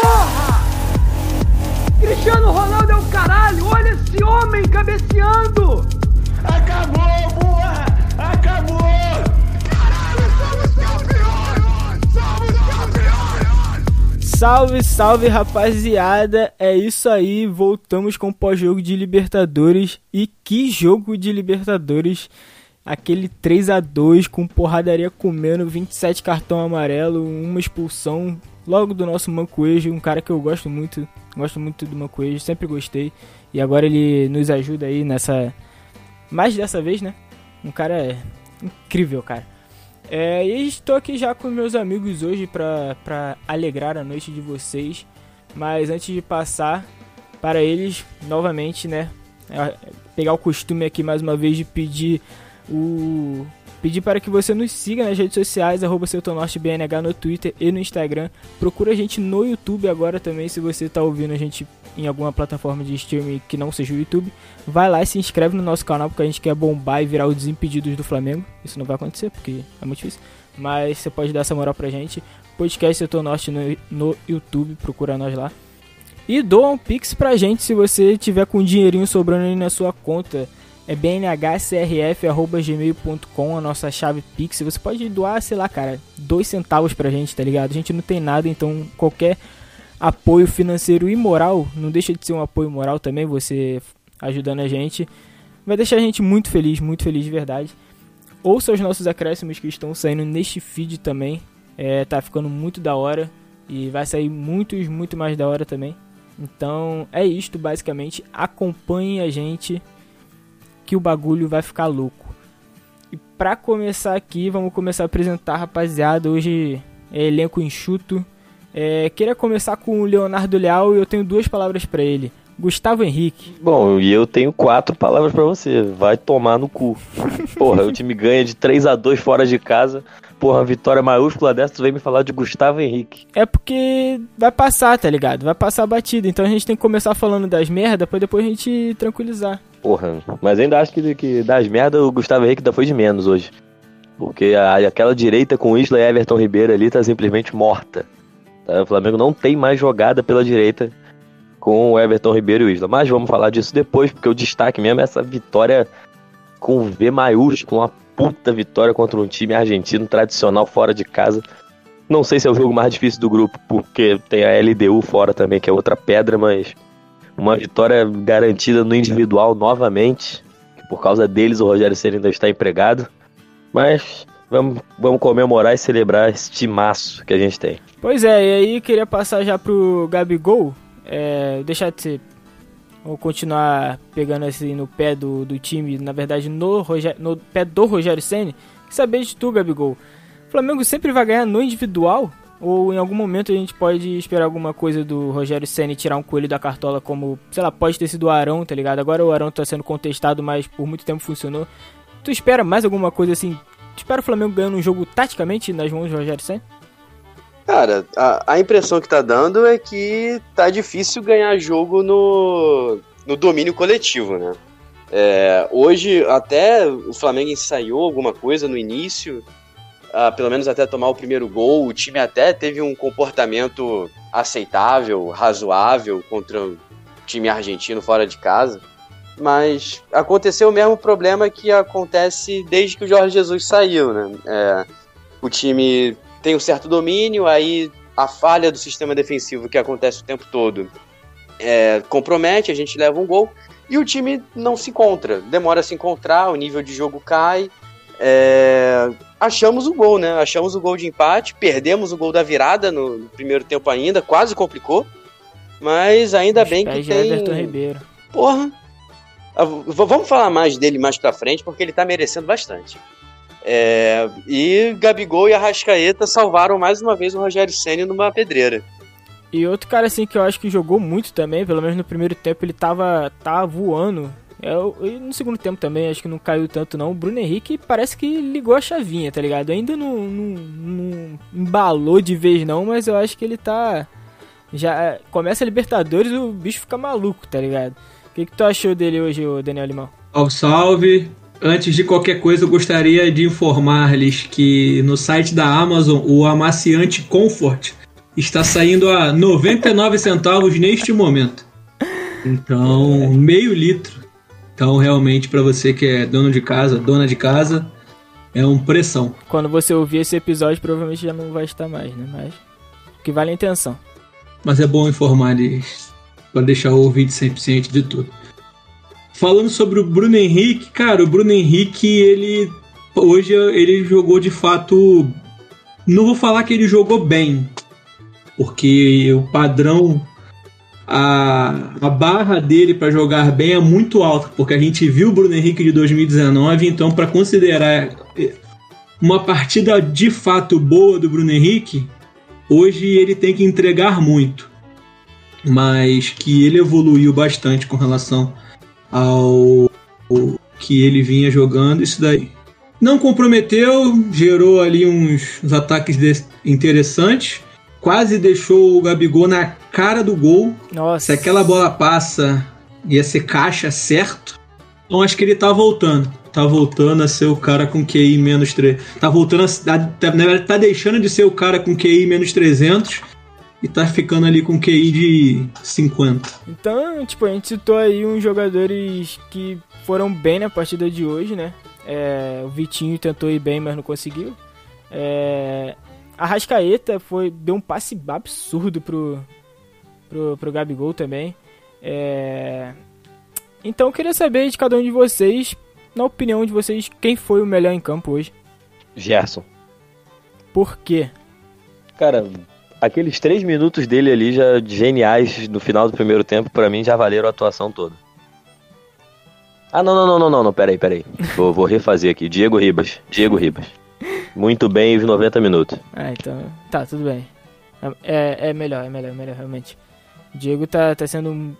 Porra! Cristiano Ronaldo é o caralho! Olha esse homem cabeceando! Acabou, Salve, salve rapaziada! É isso aí, voltamos com o pós-jogo de Libertadores. E que jogo de Libertadores! Aquele 3 a 2 com porradaria comendo, 27 cartão amarelo, uma expulsão logo do nosso Mancoejo, um cara que eu gosto muito, gosto muito do Mancoejo, sempre gostei. E agora ele nos ajuda aí nessa mais dessa vez, né? Um cara incrível, cara. É, e estou aqui já com meus amigos hoje pra alegrar a noite de vocês. Mas antes de passar para eles, novamente, né? é, Pegar o costume aqui mais uma vez de pedir o. Pedir para que você nos siga nas redes sociais, arroba no Twitter e no Instagram. Procura a gente no YouTube agora também, se você está ouvindo a gente em alguma plataforma de streaming que não seja o YouTube. Vai lá e se inscreve no nosso canal, porque a gente quer bombar e virar o Desimpedidos do Flamengo. Isso não vai acontecer, porque é muito difícil. Mas você pode dar essa moral pra gente. Podcast Setor Norte no, no YouTube, procura nós lá. E doa um pix pra gente se você tiver com um dinheirinho sobrando aí na sua conta. É bnhcrf.gmail.com, a nossa chave pix. Você pode doar, sei lá, cara, dois centavos pra gente, tá ligado? A gente não tem nada, então qualquer apoio financeiro e moral, não deixa de ser um apoio moral também, você ajudando a gente, vai deixar a gente muito feliz, muito feliz de verdade. Ouça os nossos acréscimos que estão saindo neste feed também, é, tá ficando muito da hora e vai sair muitos, muito mais da hora também. Então é isto basicamente, acompanhe a gente que o bagulho vai ficar louco. E pra começar aqui, vamos começar a apresentar, rapaziada, hoje é elenco enxuto, é, queria começar com o Leonardo Leal e eu tenho duas palavras pra ele. Gustavo Henrique. Bom, e eu tenho quatro palavras pra você. Vai tomar no cu. Porra, o time ganha de 3 a 2 fora de casa. Porra, uma vitória maiúscula dessa, tu vem me falar de Gustavo Henrique. É porque vai passar, tá ligado? Vai passar a batida. Então a gente tem que começar falando das merda pra depois a gente tranquilizar. Porra, mas ainda acho que, que das merda o Gustavo Henrique ainda foi de menos hoje. Porque a- aquela direita com Isla e Everton Ribeiro ali tá simplesmente morta. Tá? O Flamengo não tem mais jogada pela direita com o Everton Ribeiro e o Isla. Mas vamos falar disso depois, porque o destaque mesmo é essa vitória com V maiúsculo, uma puta vitória contra um time argentino tradicional fora de casa. Não sei se é o jogo mais difícil do grupo, porque tem a LDU fora também, que é outra pedra, mas uma vitória garantida no individual novamente. Por causa deles o Rogério Ceni ainda está empregado. Mas vamos, vamos comemorar e celebrar esse timaço que a gente tem. Pois é, e aí queria passar já pro Gabigol. É, deixar de ser. Vou continuar pegando assim no pé do, do time, na verdade no, Roger, no pé do Rogério Senni. Saber de tu, Gabigol. O Flamengo sempre vai ganhar no individual? Ou em algum momento a gente pode esperar alguma coisa do Rogério Senni tirar um coelho da cartola como, sei lá, pode ter sido o Arão, tá ligado? Agora o Arão tá sendo contestado, mas por muito tempo funcionou. Tu espera mais alguma coisa assim? Tu espera o Flamengo ganhando um jogo taticamente nas mãos do Rogério Senni? Cara, a, a impressão que tá dando é que tá difícil ganhar jogo no, no domínio coletivo, né? É, hoje, até o Flamengo ensaiou alguma coisa no início, ah, pelo menos até tomar o primeiro gol. O time até teve um comportamento aceitável, razoável contra o time argentino fora de casa. Mas aconteceu o mesmo problema que acontece desde que o Jorge Jesus saiu, né? É, o time tem um certo domínio, aí a falha do sistema defensivo que acontece o tempo todo é, compromete, a gente leva um gol e o time não se encontra, demora a se encontrar, o nível de jogo cai. É, achamos o gol, né? Achamos o gol de empate, perdemos o gol da virada no, no primeiro tempo ainda, quase complicou, mas ainda bem que tem. Everton Ribeiro. Porra. Ah, Vamos falar mais dele mais pra frente, porque ele tá merecendo bastante. É, e Gabigol e Arrascaeta salvaram mais uma vez o Rogério Senna numa pedreira. E outro cara assim que eu acho que jogou muito também, pelo menos no primeiro tempo ele tava, tava voando. É, e no segundo tempo também, acho que não caiu tanto não. O Bruno Henrique parece que ligou a chavinha, tá ligado? Ainda não, não, não embalou de vez não, mas eu acho que ele tá... Já começa a Libertadores o bicho fica maluco, tá ligado? O que, que tu achou dele hoje, Daniel Limão? Salve, salve. Antes de qualquer coisa, eu gostaria de informar-lhes que no site da Amazon o amaciante Comfort está saindo a 99 centavos neste momento. Então, meio litro. Então, realmente, para você que é dono de casa, dona de casa, é um pressão. Quando você ouvir esse episódio, provavelmente já não vai estar mais, né? Mas que vale a intenção. Mas é bom informar eles para deixar o ouvinte sempre ciente de tudo. Falando sobre o Bruno Henrique, cara, o Bruno Henrique, ele hoje ele jogou de fato. Não vou falar que ele jogou bem, porque o padrão, a, a barra dele para jogar bem é muito alta, porque a gente viu o Bruno Henrique de 2019, então para considerar uma partida de fato boa do Bruno Henrique, hoje ele tem que entregar muito, mas que ele evoluiu bastante com relação ao que ele vinha jogando, isso daí. Não comprometeu, gerou ali uns, uns ataques interessantes, quase deixou o Gabigol na cara do gol. Nossa. Se aquela bola passa, ia ser caixa certo. Então acho que ele tá voltando. Tá voltando a ser o cara com QI menos 3. Tá voltando a. Tá, na verdade, tá deixando de ser o cara com QI menos 300 e tá ficando ali com QI de 50. Então, tipo, a gente citou aí uns jogadores que foram bem na partida de hoje, né? É, o Vitinho tentou ir bem, mas não conseguiu. É, a Rascaeta foi, deu um passe absurdo pro, pro, pro Gabigol também. É, então eu queria saber de cada um de vocês, na opinião de vocês, quem foi o melhor em campo hoje. Gerson. Por quê? Cara, aqueles três minutos dele ali, já geniais no final do primeiro tempo, pra mim já valeram a atuação toda. Ah, não, não, não, não, não, não, peraí, peraí. Vou, vou refazer aqui. Diego Ribas. Diego Ribas. Muito bem os 90 minutos. Ah, então. Tá, tudo bem. É, é melhor, é melhor, é melhor, realmente. O Diego tá, tá sendo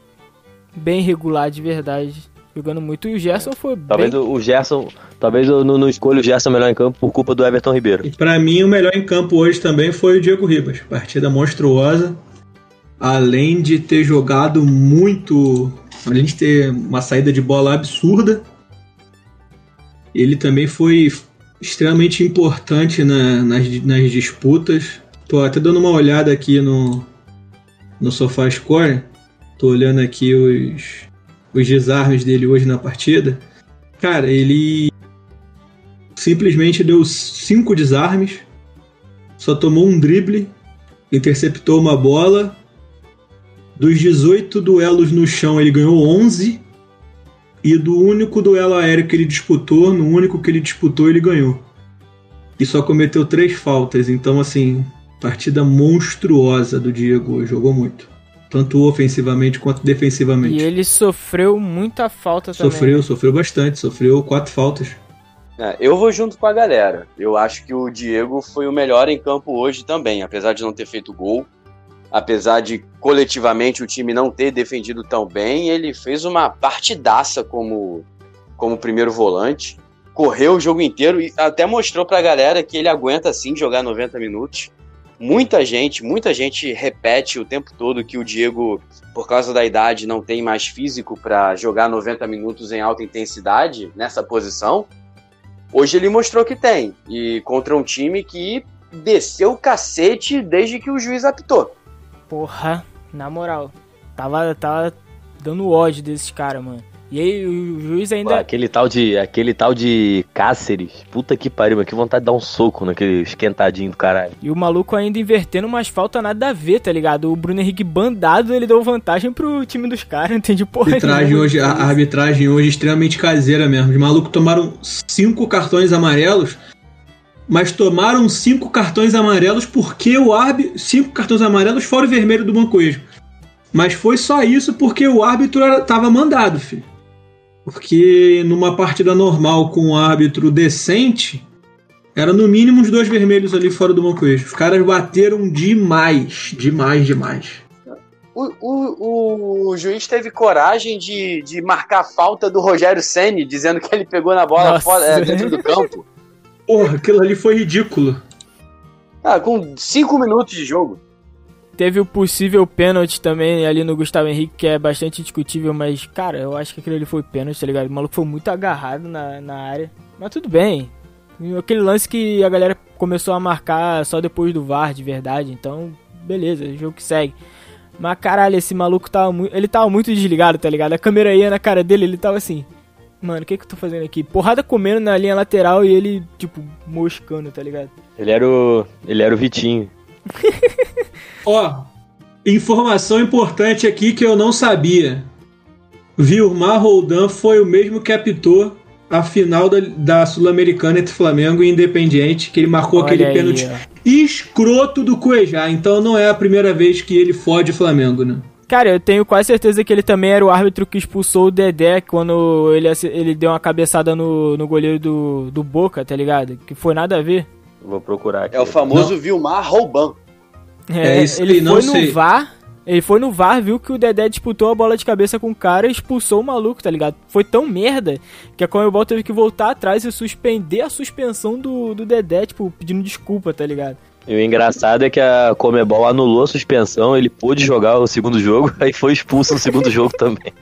bem regular de verdade. Jogando muito. E o Gerson foi Talvez bem. o o Gerson. Talvez eu não, não escolha o Gerson melhor em campo por culpa do Everton Ribeiro. E pra mim, o melhor em campo hoje também foi o Diego Ribas. Partida monstruosa. Além de ter jogado muito. Além de ter uma saída de bola absurda. Ele também foi extremamente importante na- nas, nas disputas. Tô até dando uma olhada aqui no, no SofaScore. Tô olhando aqui os, os desarmes dele hoje na partida. Cara, ele simplesmente deu cinco desarmes, só tomou um drible, interceptou uma bola. Dos 18 duelos no chão, ele ganhou 11. E do único duelo aéreo que ele disputou, no único que ele disputou, ele ganhou. E só cometeu três faltas. Então, assim, partida monstruosa do Diego. Jogou muito. Tanto ofensivamente quanto defensivamente. E ele sofreu muita falta também. Sofreu, sofreu bastante. Sofreu quatro faltas. É, eu vou junto com a galera. Eu acho que o Diego foi o melhor em campo hoje também, apesar de não ter feito gol. Apesar de coletivamente o time não ter defendido tão bem, ele fez uma partidaça como, como primeiro volante. Correu o jogo inteiro e até mostrou pra galera que ele aguenta sim jogar 90 minutos. Muita gente, muita gente repete o tempo todo que o Diego, por causa da idade, não tem mais físico para jogar 90 minutos em alta intensidade nessa posição. Hoje ele mostrou que tem. E contra um time que desceu o cacete desde que o juiz apitou. Porra, na moral. Tava, tava dando ódio desses caras, mano. E aí o juiz ainda. Aquele tal de. Aquele tal de Cáceres. Puta que pariu, mas que vontade de dar um soco naquele esquentadinho do caralho. E o maluco ainda invertendo umas faltas nada a ver, tá ligado? O Bruno Henrique bandado, ele deu vantagem pro time dos caras, não entendi porra. arbitragem nenhuma hoje, a arbitragem hoje é extremamente caseira mesmo. Os malucos tomaram cinco cartões amarelos, mas tomaram cinco cartões amarelos porque o árbitro. Cinco cartões amarelos fora o vermelho do Mancoejo. Mas foi só isso porque o árbitro era, tava mandado, filho. Porque numa partida normal com um árbitro decente, era no mínimo uns dois vermelhos ali fora do Mancoejo. Os caras bateram demais, demais, demais. O, o, o juiz teve coragem de, de marcar a falta do Rogério Ceni dizendo que ele pegou na bola fora, é, dentro do campo. Porra, aquilo ali foi ridículo. Ah, com cinco minutos de jogo. Teve o possível pênalti também ali no Gustavo Henrique, que é bastante discutível, mas, cara, eu acho que aquele ali foi pênalti, tá ligado? O maluco foi muito agarrado na, na área. Mas tudo bem. Aquele lance que a galera começou a marcar só depois do VAR, de verdade. Então, beleza, jogo que segue. Mas caralho, esse maluco tava muito. Ele tava muito desligado, tá ligado? A câmera ia na cara dele, ele tava assim. Mano, o que que eu tô fazendo aqui? Porrada comendo na linha lateral e ele, tipo, moscando, tá ligado? Ele era o. Ele era o Vitinho. Ó, informação importante aqui que eu não sabia. Vilmar Roldan foi o mesmo que apitou a final da, da Sul-Americana entre Flamengo e Independiente, que ele marcou Olha aquele aí, pênalti ó. escroto do Cuejá. Então não é a primeira vez que ele fode o Flamengo, né? Cara, eu tenho quase certeza que ele também era o árbitro que expulsou o Dedé quando ele, ele deu uma cabeçada no, no goleiro do, do Boca, tá ligado? Que foi nada a ver. Vou procurar aqui. É o famoso Vilmar Rouban. É isso ele não foi sei. no VAR. Ele foi no VAR, viu que o Dedé disputou a bola de cabeça com o cara e expulsou o maluco, tá ligado? Foi tão merda que a Comebol teve que voltar atrás e suspender a suspensão do, do Dedé, tipo, pedindo desculpa, tá ligado? E o engraçado é que a Comebol anulou a suspensão, ele pôde jogar o segundo jogo, aí foi expulso no segundo jogo também.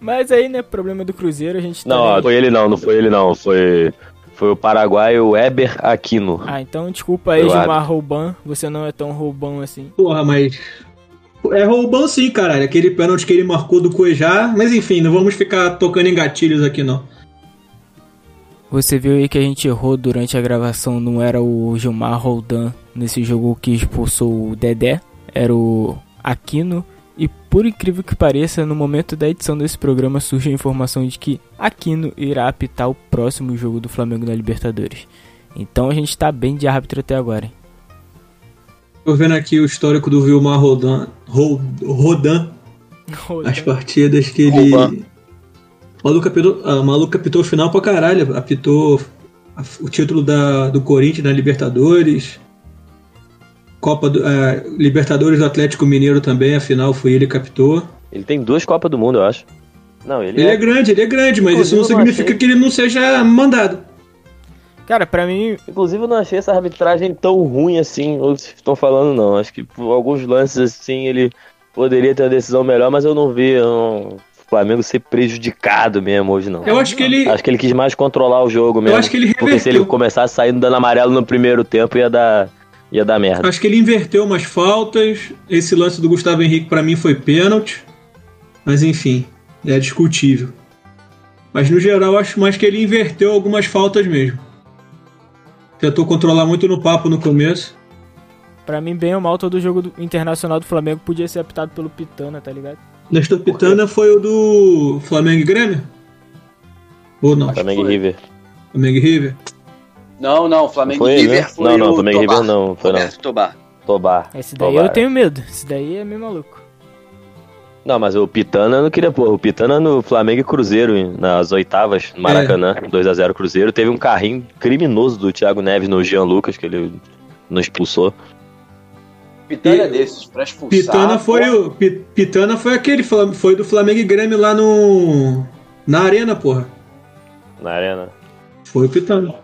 Mas aí, né, problema do Cruzeiro, a gente tá. Não, foi ele não, não foi ele não, foi, foi o paraguaio Eber Aquino. Ah, então desculpa aí, Eu Gilmar Rouban, você não é tão roubão assim. Porra, mas. É roubão sim, caralho. Aquele pênalti que ele marcou do Cuejá. Mas enfim, não vamos ficar tocando em gatilhos aqui, não. Você viu aí que a gente errou durante a gravação, não era o Gilmar Roldan nesse jogo que expulsou o Dedé, era o Aquino. E por incrível que pareça, no momento da edição desse programa surge a informação de que Aquino irá apitar o próximo jogo do Flamengo na Libertadores. Então a gente tá bem de árbitro até agora. Hein? Tô vendo aqui o histórico do Vilmar Rodan. Ro- Rodan. As partidas que ele. O maluco apitou, ah, o maluco apitou o final pra caralho. Apitou a- o título da, do Corinthians na Libertadores. Copa do, ah, Libertadores do Atlético Mineiro também, a final foi ele que apitou. Ele tem duas Copas do Mundo, eu acho. Não, ele, Ele é é. grande, ele é grande, mas isso Inclusive, não eu não significa achei. que ele não seja mandado. Cara, pra mim, Inclusive, eu não achei essa arbitragem tão ruim assim, ou estão falando, não. Acho que por alguns lances assim ele poderia ter uma decisão melhor, mas eu não vi um, o Flamengo ser prejudicado mesmo hoje, não. Eu acho que ele. Acho que ele quis mais controlar o jogo mesmo. acho que ele Porque se ele reverteu. começasse saindo dando amarelo no primeiro tempo, ia dar, ia dar merda. Acho que ele inverteu umas faltas. Esse lance do Gustavo Henrique pra mim foi pênalti. Mas enfim, é discutível. Mas no geral acho mais que ele inverteu algumas faltas mesmo. Tentou controlar muito no papo no começo. pra mim, bem ou mal, todo jogo do internacional do Flamengo podia ser apitado pelo Pitana, tá ligado? Nestor Pitana foi o do Flamengo e Grêmio? Ou não? Flamengo e River. Flamengo e River? Não, não, Flamengo e River né? foi Não, não, o Flamengo e. River não, foi não. Tobar. Tobar. Esse daí Tobar. eu tenho medo. Esse daí é meio maluco. Não, mas o Pitana não queria pôr. O Pitana no Flamengo e Cruzeiro, nas oitavas, no Maracanã, 2x0 Cruzeiro. Teve um carrinho criminoso do Thiago Neves no Jean Lucas, que ele não expulsou. Pitana é desses, pra expulsar. Pitana foi pô. o. Pi- Pitana foi aquele, foi do Flamengo e Grêmio lá no. Na arena, porra. Na arena. Foi o Pitana.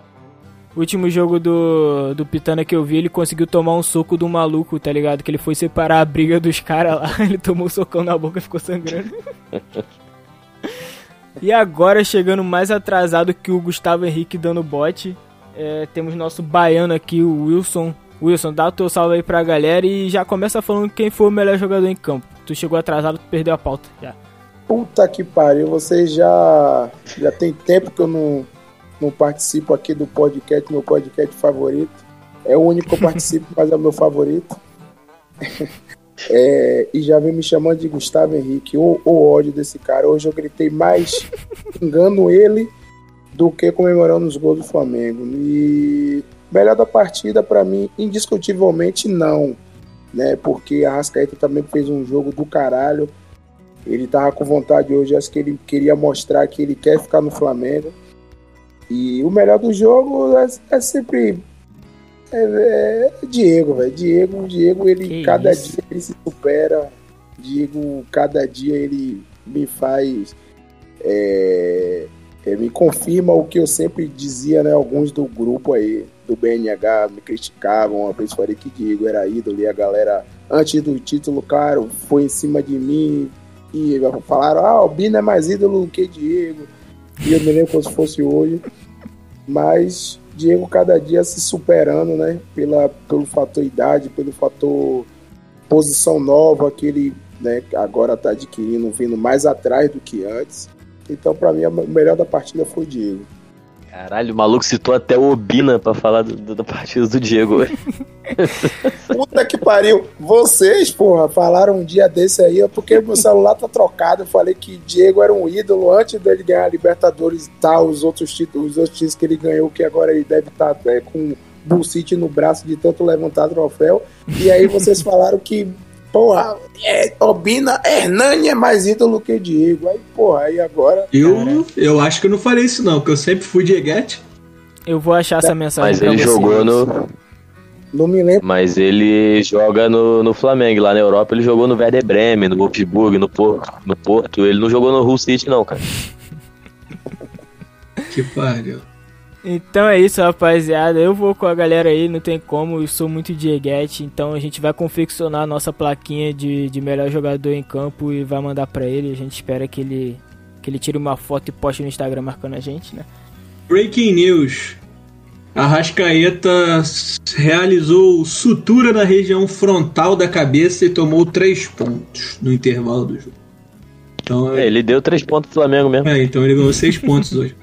O último jogo do, do Pitana que eu vi, ele conseguiu tomar um soco do maluco, tá ligado? Que ele foi separar a briga dos caras lá, ele tomou um socão na boca e ficou sangrando. e agora, chegando mais atrasado que o Gustavo Henrique dando bote, é, temos nosso baiano aqui, o Wilson. Wilson, dá o teu salve aí pra galera e já começa falando quem foi o melhor jogador em campo. Tu chegou atrasado, tu perdeu a pauta. Já. Puta que pariu, vocês já. Já tem tempo que eu não, não participo aqui do podcast, meu podcast favorito. É o único que eu participo, mas é o meu favorito. É, e já vem me chamando de Gustavo Henrique, o, o ódio desse cara. Hoje eu gritei mais engano ele do que comemorando os gols do Flamengo. E melhor da partida, pra mim, indiscutivelmente não. Né, porque a Rascaeta também fez um jogo do caralho. Ele tava com vontade hoje, acho que ele queria mostrar que ele quer ficar no Flamengo. E o melhor do jogo é, é sempre é, é Diego, velho. Diego, Diego, ele Que cada isso. dia ele se supera. Diego, cada dia ele me faz é, é, me confirma o que eu sempre dizia, né? Alguns do grupo aí, do BNH me criticavam, vez falei que Diego era ídolo e a galera, antes do título, claro, foi em cima de mim e falaram, ah, o Bino é mais ídolo do que Diego. E eu me lembro como se fosse hoje. Mas Diego cada dia se superando, né? Pela, pelo fator idade, pelo fator posição nova que ele né, agora está adquirindo, vindo mais atrás do que antes. Então, para mim, o melhor da partida foi o Diego. Caralho, o maluco citou até o Obina pra falar do, do- da partida do Diego. Puta que pariu. Vocês, porra, falaram um dia desse aí, é porque meu celular tá trocado. Eu falei que Diego era um ídolo antes dele ganhar a Libertadores e tal, os outros títulos, os outros títulos que ele ganhou, que agora ele deve estar até com Bull City no braço de tanto levantar troféu. E aí vocês falaram que, porra, é, Obina, Hernani é mais ídolo que Diego. Aí, porra, aí agora. Eu, eu acho que eu não falei isso não, porque eu sempre fui Dieguete. Eu vou achar essa mensagem Mas pra ele vocês. jogou no. Não me lembro. Mas ele joga no, no Flamengo. Lá na Europa ele jogou no Werder Bremen, no Wolfsburg, no Porto, no Porto. Ele não jogou no Hull City, não, cara. Que pariu. Então é isso, rapaziada. Eu vou com a galera aí, não tem como. Eu sou muito Dieguete, então a gente vai confeccionar a nossa plaquinha de, de melhor jogador em campo e vai mandar pra ele. A gente espera que ele, que ele tire uma foto e poste no Instagram marcando a gente, né? Breaking news. Arrascaeta realizou sutura na região frontal da cabeça e tomou três pontos no intervalo do jogo. Então, É, ele deu três pontos pro Flamengo mesmo. é, então ele ganhou seis pontos hoje.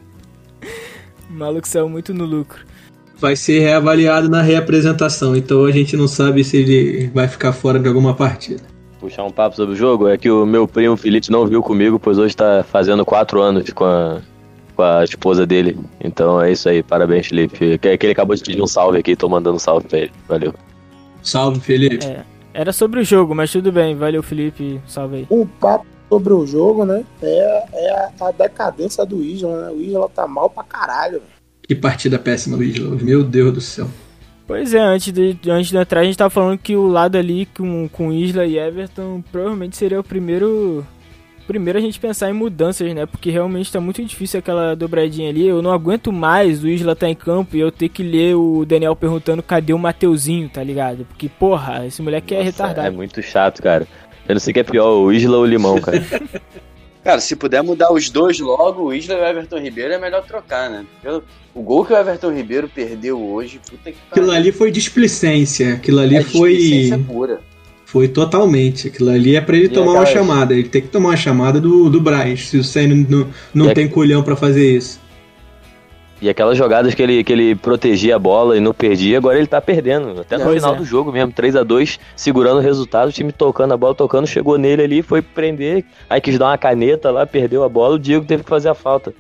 O maluco saiu muito no lucro. Vai ser reavaliado na reapresentação, então a gente não sabe se ele vai ficar fora de alguma partida. Puxar um papo sobre o jogo é que o meu primo Felipe não viu comigo, pois hoje tá fazendo quatro anos com a, com a esposa dele. Então é isso aí, parabéns, Felipe. Que, que ele acabou de pedir um salve aqui, tô mandando um salve pra ele. Valeu. Salve, Felipe. É. Era sobre o jogo, mas tudo bem. Valeu, Felipe. Salve aí. Um papo sobre o jogo, né? É, é a, a decadência do Isla, né? O Isla tá mal pra caralho. velho. Que partida péssima do Isla. Meu Deus do céu. Pois é, antes de, antes de entrar, a gente tava falando que o lado ali com, com Isla e Everton provavelmente seria o primeiro. Primeiro a gente pensar em mudanças, né? Porque realmente tá muito difícil aquela dobradinha ali. Eu não aguento mais o Isla tá em campo e eu ter que ler o Daniel perguntando cadê o Mateuzinho, tá ligado? Porque, porra, esse moleque é Nossa, retardado. É muito chato, cara. Eu não sei o que é pior, o Isla ou o Limão, cara. Cara, se puder mudar os dois logo, o Isla e o Everton Ribeiro, é melhor trocar, né? Porque O gol que o Everton Ribeiro perdeu hoje, puta que Aquilo ali foi displicência. Aquilo ali É foi. displicência pura. Foi totalmente. Aquilo ali é pra ele E tomar uma chamada. Ele tem que tomar uma chamada do, do Braz. Se o Senna não, não tem colhão pra fazer isso. E aquelas jogadas que ele, que ele protegia a bola e não perdia, agora ele tá perdendo. Até no Pois final é. do jogo mesmo, 3 a 2 segurando o resultado, o time tocando a bola, tocando, chegou nele ali, foi prender, aí quis dar uma caneta lá, perdeu a bola, o Diego teve que fazer a falta.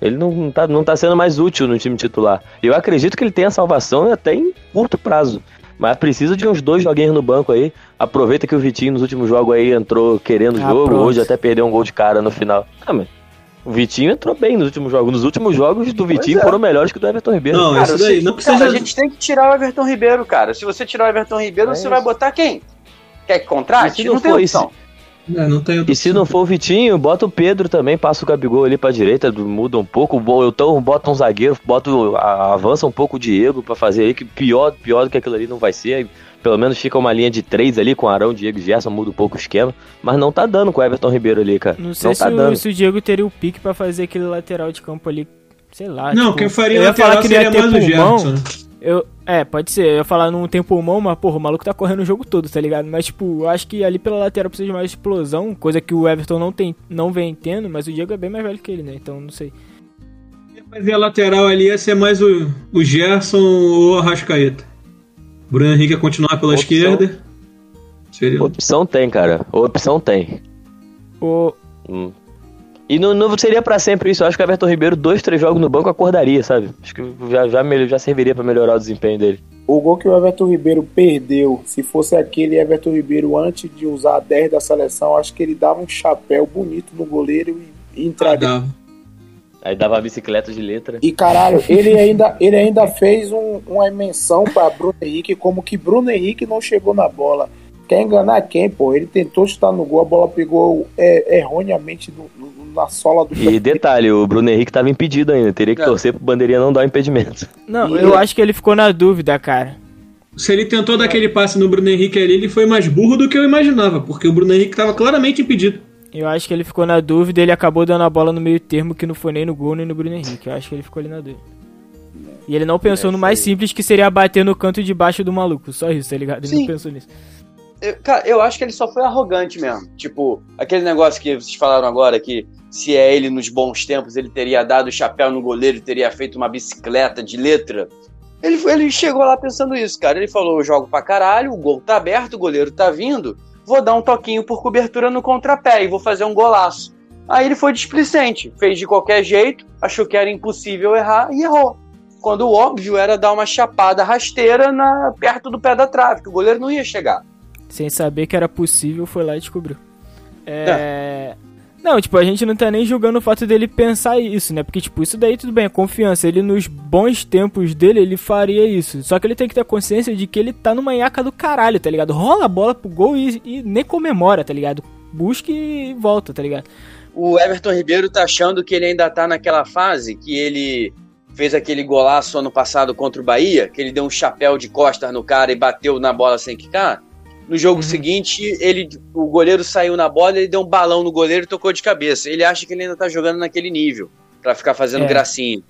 Ele não, tá, não tá sendo mais útil no time titular. Eu acredito que ele tenha salvação até em curto prazo. Mas precisa de uns dois joguinhos no banco aí. Aproveita que o Vitinho nos últimos jogos aí entrou querendo o Ah, jogo, pronto. hoje até perdeu um gol de cara no final. Ah, mas o Vitinho entrou bem nos últimos jogos. Nos últimos jogos do Vitinho é. foram melhores que o do Everton Ribeiro. Não, Cara, isso daí. Não precisa. Cara, a gente tem que tirar o Everton Ribeiro, cara. Se você tirar o Everton Ribeiro, É você isso. vai botar quem? Quer que E contrate? se Não, não tem for opção. É, não tem E se não for o Vitinho, bota o Pedro também, passa o Gabigol ali pra direita, muda um pouco, então bota um zagueiro, bota avança um pouco o Diego pra fazer aí, que pior, pior do que aquilo ali não vai ser. Pelo menos fica uma linha de três ali com Arão, Diego e Gerson, muda um pouco o esquema. Mas não tá dando com o Everton Ribeiro ali, cara. Não sei se, tá o, dando. se o Diego teria o pique pra fazer aquele lateral de campo ali. Sei lá. Não, tipo, quem faria eu ia lateral falar que não ia seria ter mais o pulmão. Gerson. Eu, é, pode ser. Eu ia falar não tem pulmão, mas, porra, o maluco tá correndo o jogo todo, tá ligado? Mas, tipo, eu acho que ali pela lateral precisa de mais explosão, coisa que o Everton não, tem, não vem tendo, mas o Diego é bem mais velho que ele, né? Então, não sei. Fazer a lateral ali ia ser mais o, o Gerson ou o Arrascaeta. Bruno Henrique ia continuar pela Opção. esquerda. Seria... Opção tem, cara. Opção tem. O, Hum. E não, não seria pra sempre isso. Eu acho que o Everton Ribeiro, dois, três jogos no banco, acordaria, sabe? Acho que já, já, melhor- já serviria pra melhorar o desempenho dele. O gol que o Everton Ribeiro perdeu, se fosse aquele Everton Ribeiro antes de usar a 10 da seleção, acho que ele dava um chapéu bonito no goleiro e, Ah, entraria. dava. Aí dava a bicicleta de letra. E caralho, ele ainda, ele ainda fez um- uma menção para Bruno Henrique, como que Bruno Henrique não chegou na bola. Quer enganar quem, pô? Ele tentou chutar no gol, a bola pegou é, erroneamente no- no- na sola do E detalhe, o Bruno Henrique tava impedido ainda. Teria que É. torcer pro bandeirinha não dar o impedimento. Não, E- eu acho que ele ficou na dúvida, cara. Se ele tentou dar aquele passe no Bruno Henrique ali, ele foi mais burro do que eu imaginava, porque o Bruno Henrique estava claramente impedido. Eu acho que ele ficou na dúvida e ele acabou dando a bola no meio termo que não foi nem no gol nem no Bruno Henrique. Eu acho que ele ficou ali na dúvida. E ele não pensou É, no mais simples que seria bater no canto de baixo do maluco. Só isso, tá ligado? Ele Sim. não pensou nisso. Eu, cara, eu acho que ele só foi arrogante mesmo. Tipo, aquele negócio que vocês falaram agora, que se é ele nos bons tempos, ele teria dado o chapéu no goleiro e teria feito uma bicicleta de letra. Ele, foi- ele chegou lá pensando isso, cara. Ele falou: eu jogo pra caralho, o gol tá aberto, o goleiro tá vindo, vou dar um toquinho por cobertura no contrapé e vou fazer um golaço. Aí ele foi displicente, fez de qualquer jeito, achou que era impossível errar e errou. Quando o óbvio era dar uma chapada rasteira na, perto do pé da trave, que o goleiro não ia chegar. Sem saber que era possível, foi lá e descobriu. É. Não, tipo, a gente não tá nem julgando o fato dele pensar isso, né? Porque, tipo, isso daí tudo bem, é confiança. Ele, nos bons tempos dele, ele faria isso. Só que ele tem que ter consciência de que ele tá numa nhaca do caralho, tá ligado? Rola a bola pro gol e, e nem comemora, tá ligado? Busca e volta, tá ligado? O Everton Ribeiro tá achando que ele ainda tá naquela fase que ele fez aquele golaço ano passado contra o Bahia, que ele deu um chapéu de costas no cara e bateu na bola sem quicar. No jogo Uhum. seguinte, ele, o goleiro saiu na bola, ele deu um balão no goleiro e tocou de cabeça. Ele acha que ele ainda tá jogando naquele nível, pra ficar fazendo É. gracinha.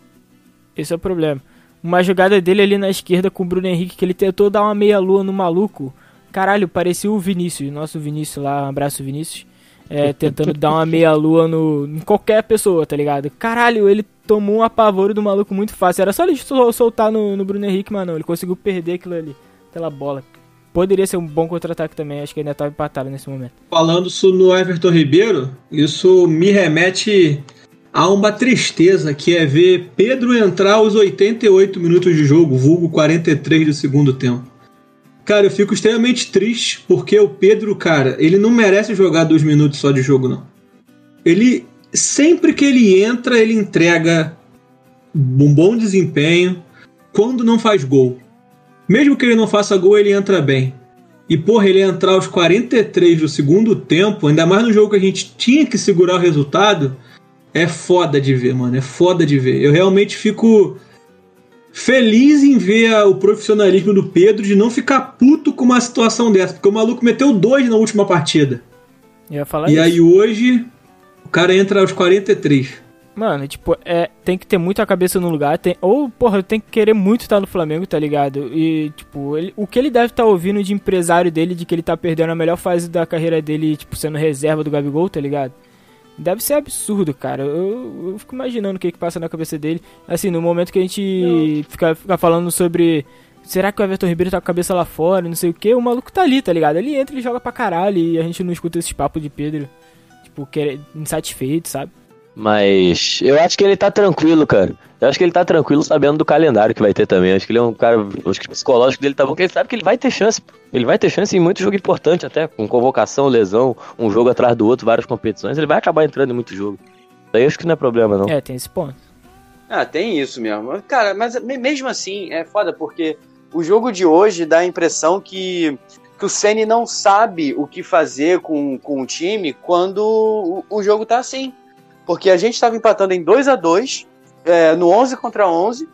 Esse é o problema. Uma jogada dele ali na esquerda com o Bruno Henrique, que ele tentou dar uma meia-lua no maluco. Caralho, parecia o Vinícius, nosso Vinícius lá, um abraço Vinícius. É, tentando dar uma meia-lua no, em qualquer pessoa, tá ligado? Caralho, ele tomou um apavoro do maluco muito fácil. Era só ele sol- soltar no, no Bruno Henrique, mas não, ele conseguiu perder aquilo ali, aquela bola. Poderia ser um bom contra-ataque também, acho que ainda tava empatado nesse momento. Falando isso no Everton Ribeiro, isso me remete a uma tristeza, que é ver Pedro entrar aos 88 minutos de jogo, vulgo 43 do segundo tempo. Cara, eu fico extremamente triste porque o Pedro, cara, ele não merece jogar dois minutos só de jogo, não. Ele, sempre que ele entra, ele entrega um bom desempenho quando não faz gol. Mesmo que ele não faça gol, ele entra bem. E, porra, ele entrar aos 43 do segundo tempo, ainda mais no jogo que a gente tinha que segurar o resultado, é foda de ver, mano. É foda de ver. Eu realmente fico feliz em ver o profissionalismo do Pedro de não ficar puto com uma situação dessa, porque o maluco meteu dois na última partida. Eu ia falar e isso. aí hoje o cara entra aos 43. Mano, tipo, é, tem que ter muito a cabeça no lugar, tem, ou, porra, tem que querer muito estar no Flamengo, tá ligado? E, tipo, ele- o que ele deve estar ouvindo de empresário dele, de que ele tá perdendo a melhor fase da carreira dele, tipo, sendo reserva do Gabigol, tá ligado? Deve ser absurdo, cara. Eu, eu fico imaginando o que que passa na cabeça dele. Assim, no momento que a gente fica, fica falando sobre... Será que o Everton Ribeiro tá com a cabeça lá fora, não sei o que, o maluco tá ali, tá ligado? Ele entra e joga pra caralho e a gente não escuta esses papos de Pedro, tipo, querer, insatisfeito, sabe? Mas eu acho que ele tá tranquilo, cara. Eu acho que ele tá tranquilo sabendo do calendário que vai ter também. Acho que ele é um cara. Acho que o psicológico dele tá bom, porque ele sabe que ele vai ter chance. pô. Ele vai ter chance em muito jogo importante, até. Com convocação, lesão, um jogo atrás do outro, várias competições. Ele vai acabar entrando em muito jogo. Daí acho que não é problema, não. É, tem esse ponto. Ah, tem isso mesmo. Cara, mas me- mesmo assim é foda, porque o jogo de hoje dá a impressão que, que o Ceni não sabe o que fazer com, com o time quando o, o jogo tá assim. Porque a gente estava empatando em 2 a 2 é, no 11 contra 11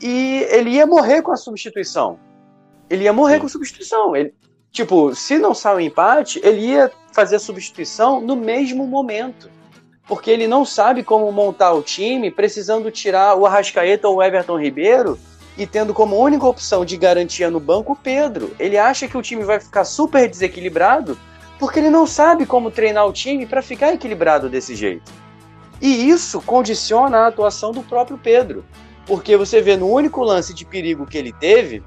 e ele ia morrer com a substituição. Ele ia morrer com a substituição. Ele, tipo, se não sai o empate, ele ia fazer a substituição no mesmo momento porque ele não sabe como montar o time, precisando tirar o Arrascaeta ou o Everton Ribeiro e tendo como única opção de garantia no banco o Pedro. Ele acha que o time vai ficar super desequilibrado porque ele não sabe como treinar o time para ficar equilibrado desse jeito. E isso condiciona a atuação do próprio Pedro, porque você vê no único lance de perigo que ele teve,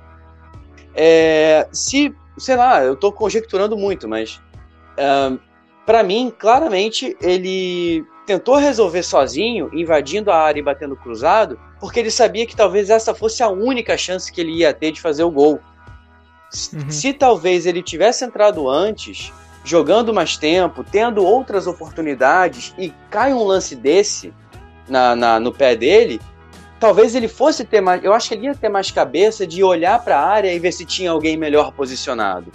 é, se, sei lá, eu tô conjecturando muito, mas para mim, claramente, ele tentou resolver sozinho, invadindo a área e batendo cruzado, porque ele sabia que talvez essa fosse a única chance que ele ia ter de fazer o gol. Uhum. Se talvez ele tivesse entrado antes, jogando mais tempo, tendo outras oportunidades, e cai um lance desse na, na- no pé dele, talvez ele fosse ter mais. Eu acho que ele ia ter mais cabeça de olhar para a área e ver se tinha alguém melhor posicionado.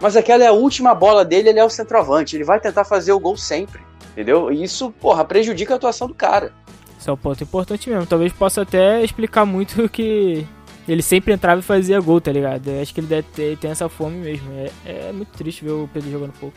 Mas aquela é a última bola dele, ele é o centroavante. Ele vai tentar fazer o gol sempre. Entendeu? E isso, porra, prejudica a atuação do cara. Isso é um ponto importante mesmo. Talvez possa até explicar muito que ele sempre entrava e fazia gol, tá ligado? Eu acho que ele deve ter, tem essa fome mesmo. É, é muito triste ver o Pedro jogando pouco.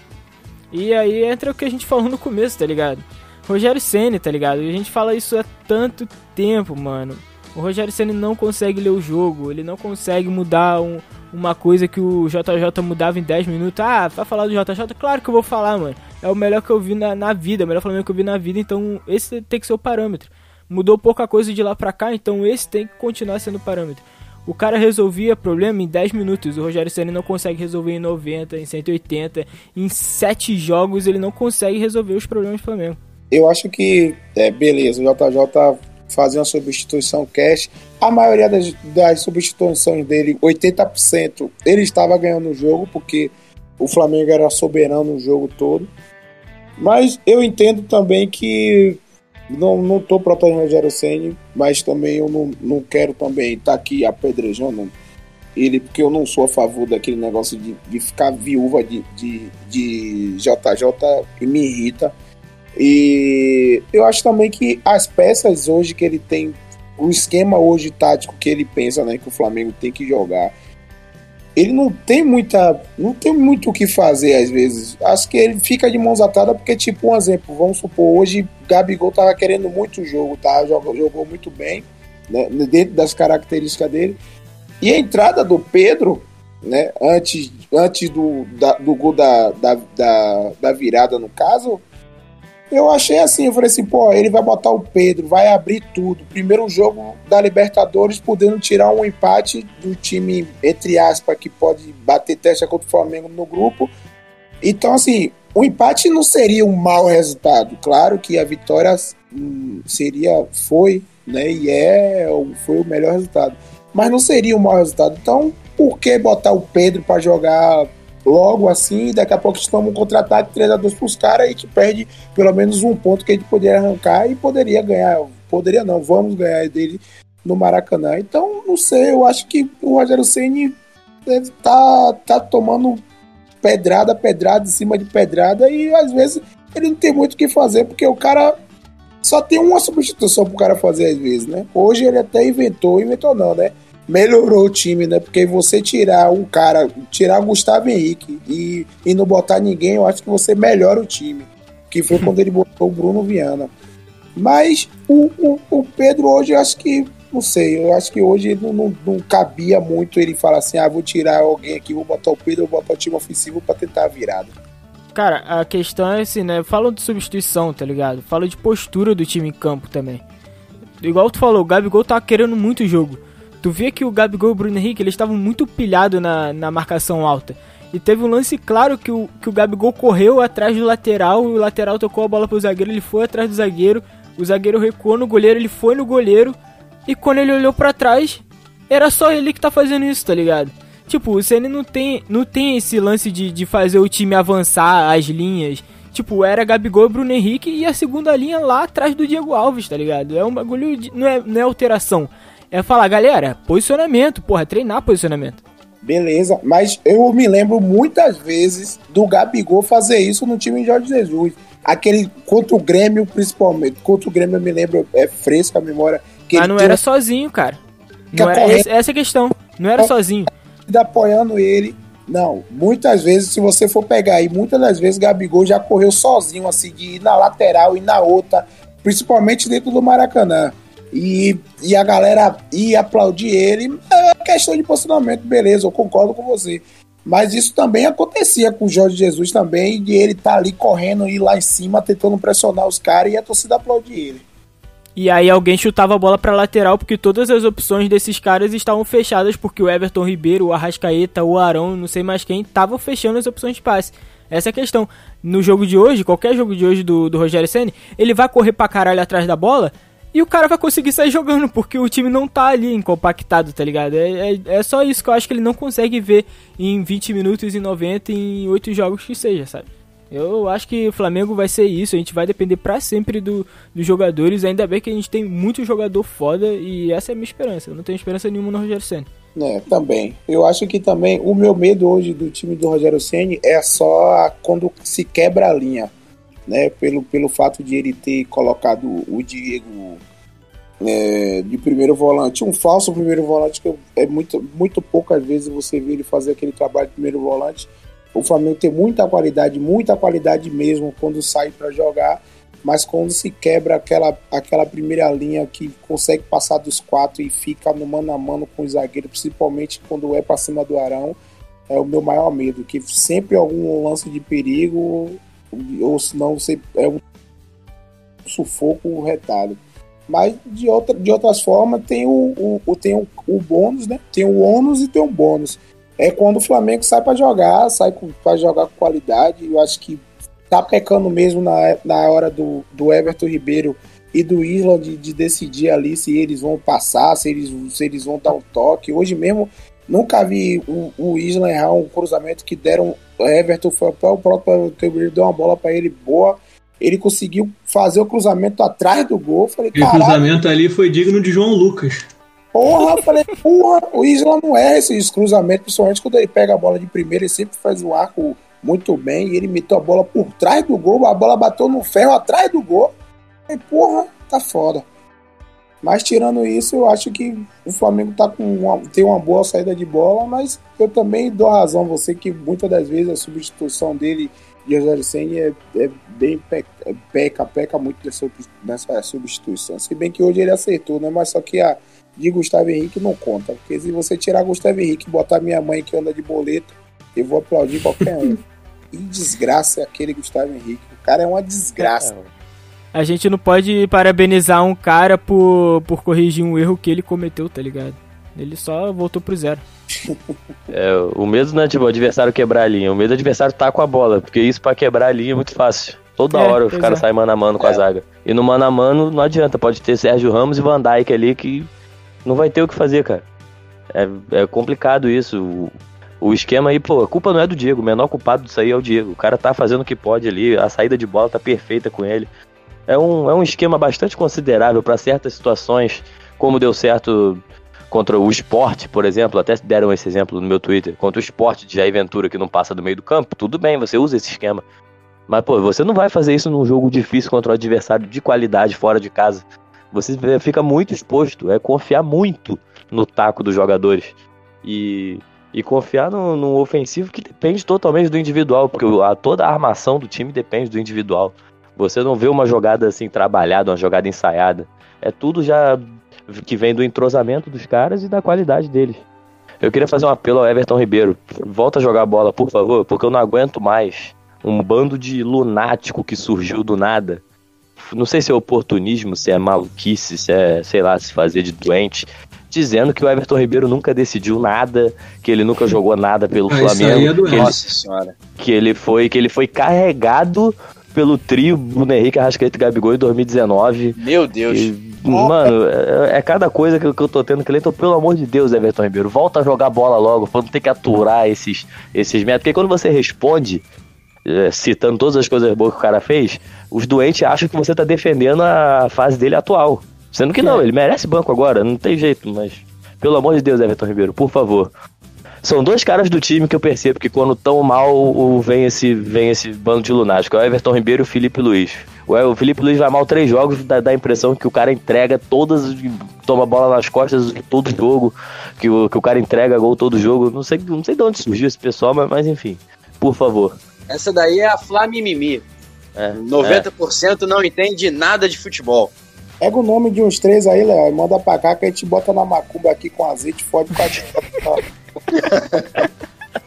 E aí entra o que a gente falou no começo, tá ligado? Rogério Ceni, tá ligado? E a gente fala isso há tanto tempo, mano. O Rogério Ceni não consegue ler o jogo, ele não consegue mudar um, uma coisa que o JJ mudava em 10 minutos. Ah, vai falar do JJ? Claro que eu vou falar, mano. É o melhor que eu vi na, na vida, o melhor Flamengo que eu vi na vida, então esse tem que ser o parâmetro. Mudou pouca coisa de lá pra cá, então esse tem que continuar sendo o parâmetro. O cara resolvia problema em 10 minutos. O Rogério Ceni não consegue resolver em 90, em 180. Em 7 jogos ele não consegue resolver os problemas do Flamengo. Eu acho que, é, beleza, o JJ fazia uma substituição cash. A maioria das, das substituições dele, 80%, ele estava ganhando o jogo, porque o Flamengo era soberano no jogo todo. Mas eu entendo também que não, não tô protegendo o Rogério Senni, mas também eu não, não quero também estar tá aqui apedrejando ele, porque eu não sou a favor daquele negócio de, de ficar viúva de, de, de JJ e me irrita. E eu acho também que as peças hoje que ele tem, o esquema hoje tático que ele pensa, né, que o Flamengo tem que jogar, ele não tem muita, não tem muito o que fazer às vezes. Acho que ele fica de mãos atadas porque tipo um exemplo, vamos supor, hoje Gabigol tava querendo muito o jogo, tá? Jogou, jogou muito bem, né, dentro das características dele. E a entrada do Pedro, né, antes, antes do, da, do gol da, da, da, da virada no caso, eu achei assim, eu falei assim, pô, ele vai botar o Pedro, vai abrir tudo. Primeiro jogo da Libertadores, podendo tirar um empate do time, entre aspas, que pode bater testa contra o Flamengo no grupo. Então, assim, o empate não seria um mau resultado. Claro que a vitória hum, seria, foi, né, e é, foi o melhor resultado. Mas não seria um mau resultado. Então, por que botar o Pedro para jogar logo assim, daqui a pouco estamos um contra-ataque 3 a 2 para os caras e que perde pelo menos um ponto que a gente poderia arrancar e poderia ganhar. Poderia não, vamos ganhar dele no Maracanã. Então, não sei, eu acho que o Rogério Ceni tá, tá tomando pedrada, pedrada em cima de pedrada e às vezes ele não tem muito o que fazer porque o cara só tem uma substituição pro cara fazer às vezes, né? Hoje ele até inventou, inventou não, né? Melhorou o time, né? Porque você tirar um cara, tirar o Gustavo Henrique e, e não botar ninguém, eu acho que você melhora o time. Que foi quando ele botou o Bruno Viana. Mas o, o, o Pedro hoje, eu acho que, não sei, eu acho que hoje não, não, não, cabia muito ele falar assim: ah, vou tirar alguém aqui, vou botar o Pedro, vou botar o time ofensivo para tentar a virada. Cara, a questão é assim, né? Falam de substituição, tá ligado? Fala de postura do time em campo também. Igual tu falou, o Gabigol tá querendo muito jogo. Tu vê que o Gabigol e o Bruno Henrique, eles estavam muito pilhados na, na marcação alta. E teve um lance claro que o, que o Gabigol correu atrás do lateral, o lateral tocou a bola pro zagueiro, ele foi atrás do zagueiro, o zagueiro recuou no goleiro, ele foi no goleiro, e quando ele olhou para trás, era só ele que tá fazendo isso, tá ligado? Tipo, o Ceni não tem, não tem esse lance de, de fazer o time avançar as linhas. Tipo, era Gabigol e Bruno Henrique e a segunda linha lá atrás do Diego Alves, tá ligado? É um bagulho de, não, é, não é alteração é falar, galera, posicionamento, porra, treinar posicionamento. Beleza, mas eu me lembro muitas vezes do Gabigol fazer isso no time de Jorge Jesus. Aquele contra o Grêmio, principalmente. Contra o Grêmio, eu me lembro, é fresca a memória. Que mas não era sozinho, cara. Não era, essa é a questão. Não era sozinho. Apoiando ele. Não, muitas vezes, se você for pegar aí, muitas das vezes Gabigol já correu sozinho, assim, de ir na lateral e na outra, principalmente dentro do Maracanã e, e a galera ia aplaudir ele. É questão de posicionamento, beleza, eu concordo com você. Mas isso também acontecia com o Jorge Jesus também, de ele tá ali correndo e lá em cima tentando pressionar os caras e a torcida aplaudir ele. E aí alguém chutava a bola para lateral porque todas as opções desses caras estavam fechadas porque o Everton Ribeiro, o Arrascaeta, o Arão, não sei mais quem, estavam fechando as opções de passe. Essa é a questão. No jogo de hoje, qualquer jogo de hoje do, do Rogério Senna, ele vai correr pra caralho atrás da bola, e o cara vai conseguir sair jogando, porque o time não tá ali compactado, tá ligado? É, é, é, só isso que eu acho que ele não consegue ver em 20 minutos, em 90, em 8 jogos que seja, sabe? Eu acho que o Flamengo vai ser isso, a gente vai depender para sempre do, dos jogadores, ainda bem que a gente tem muito jogador foda e essa é a minha esperança. Eu não tenho esperança nenhuma no Rogério Senna. É, também. Eu acho que também o meu medo hoje do time do Rogério Ceni é só quando se quebra a linha, né? Pelo, pelo fato de ele ter colocado o Diego é, de primeiro volante, um falso primeiro volante que é muito, muito poucas vezes você vê ele fazer aquele trabalho de primeiro volante. O Flamengo tem muita qualidade, muita qualidade mesmo quando sai para jogar, mas quando se quebra aquela, aquela primeira linha que consegue passar dos quatro e fica no mano a mano com o zagueiro, principalmente quando é para cima do Arão, é o meu maior medo, que sempre algum lance de perigo, ou senão você é um sufoco retado. Mas de, outra, de outras formas tem o, o, tem o, o bônus, né? Tem o ônus e tem o bônus. É quando o Flamengo sai para jogar, sai para jogar com qualidade. Eu acho que tá pecando mesmo na, na hora do, do Everton Ribeiro e do Isla de, de decidir ali se eles vão passar, se eles, se eles vão dar um toque. Hoje mesmo nunca vi o, o Isla errar um cruzamento que deram. O Everton foi o próprio Everton deu uma bola para ele boa. Ele conseguiu fazer o cruzamento atrás do gol. Falei, caralho, cruzamento ali foi digno de João Lucas. porra, eu falei, porra, o Isla não erra esses cruzamentos, principalmente quando ele pega a bola de primeira, ele sempre faz o arco muito bem, e ele meteu a bola por trás do gol, a bola bateu no ferro atrás do gol. E porra, tá foda. Mas tirando isso, eu acho que o Flamengo tá com uma, tem uma boa saída de bola, mas eu também dou razão a você que muitas das vezes a substituição dele de Rogério Senna é, é bem pe- é peca, peca muito nessa, nessa substituição. Se bem que hoje ele acertou, né? Mas só que a de Gustavo Henrique não conta. Porque se você tirar Gustavo Henrique e botar minha mãe que anda de boleto, eu vou aplaudir qualquer um. E desgraça é aquele Gustavo Henrique. O cara é uma desgraça. A gente não pode parabenizar um cara por, por corrigir um erro que ele cometeu, tá ligado? Ele só voltou pro zero. É, o medo não é tipo o adversário quebrar a linha, o medo é o adversário tá com a bola, porque isso pra quebrar a linha é muito fácil. Toda É, hora os caras é. saem mano a mano com a zaga. E no mano a mano não adianta, pode ter Sérgio Ramos e Van Dijk ali que não vai ter o que fazer, cara. É, é complicado isso. O, o esquema aí, pô, a culpa não é do Diego, o menor culpado disso aí é o Diego. O cara tá fazendo o que pode ali, a saída de bola tá perfeita com ele. É um, é um esquema bastante considerável pra certas situações, como deu certo contra o esporte, por exemplo, até deram esse exemplo no meu Twitter, contra o esporte de Jair Ventura que não passa do meio do campo, tudo bem, você usa esse esquema. Mas, pô, você não vai fazer isso num jogo difícil contra um adversário de qualidade fora de casa. Você fica muito exposto, é confiar muito no taco dos jogadores. E, e confiar num ofensivo que depende totalmente do individual, porque a, toda a armação do time depende do individual. Você não vê uma jogada assim trabalhada, uma jogada ensaiada. É tudo já que vem do entrosamento dos caras e da qualidade deles. Eu queria fazer um apelo ao Everton Ribeiro. Volta a jogar bola, por favor, porque eu não aguento mais um bando de lunático que surgiu do nada. Não sei se é oportunismo, se é maluquice, se é, sei lá, se fazer de doente. Dizendo que o Everton Ribeiro nunca decidiu nada, que ele nunca jogou nada pelo Ah, é Flamengo, doente. que ele que ele foi que ele foi carregado pelo trio Bruno Henrique, Arrascaeta e Gabigol em 2019. Meu Deus. E, mano, é, é cada coisa que, eu- que eu tô tendo que ler. Então, pelo amor de Deus, Everton Ribeiro, volta a jogar bola logo, pra não ter que aturar esses, esses métodos. Porque quando você responde, é, citando todas as coisas boas que o cara fez, os doentes acham que você tá defendendo a fase dele atual. Sendo que não, ele merece banco agora, não tem jeito, mas. Pelo amor de Deus, Everton Ribeiro, por favor. São dois caras do time que eu percebo que quando tão mal o- vem esse, vem esse bando de lunático. É o Everton Ribeiro e o Felipe Luiz. O, o Felipe Luiz vai mal três jogos, dá, dá a impressão que o cara entrega todas, toma bola nas costas todo jogo, que o, que o cara entrega gol todo jogo. Não sei, não sei de onde surgiu esse pessoal, mas, mas enfim. Por favor. Essa daí é a Flamimimi. É, 90% não entende nada de futebol. Pega o nome de uns três aí, Léo, e manda pra cá que a gente bota na macumba aqui com azeite, fode com a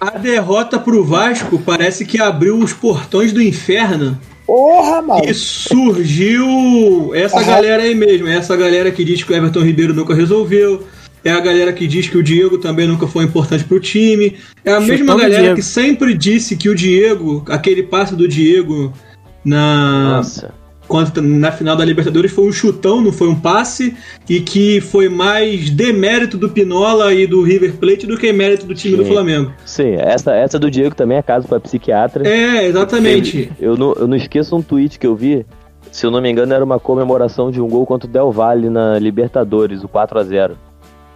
A derrota pro Vasco parece que abriu os portões do inferno Porra, mano. e surgiu essa Aham. galera aí mesmo. É Essa galera que diz que o Everton Ribeiro nunca resolveu. É a galera que diz que o Diego também nunca foi importante pro time. É a mesma galera que sempre disse que o Diego, aquele passe do Diego na, Nossa. Contra, na final da Libertadores foi um chutão, não foi um passe, e que foi mais demérito do Pinola e do River Plate do que mérito do time do Sim. Flamengo. Sim, essa, essa do Diego também é caso pra psiquiatra. É, exatamente. Eu não, eu não esqueço um tweet que eu vi. Se eu não me engano, era uma comemoração de um gol contra o Del Valle na Libertadores, o 4 a 0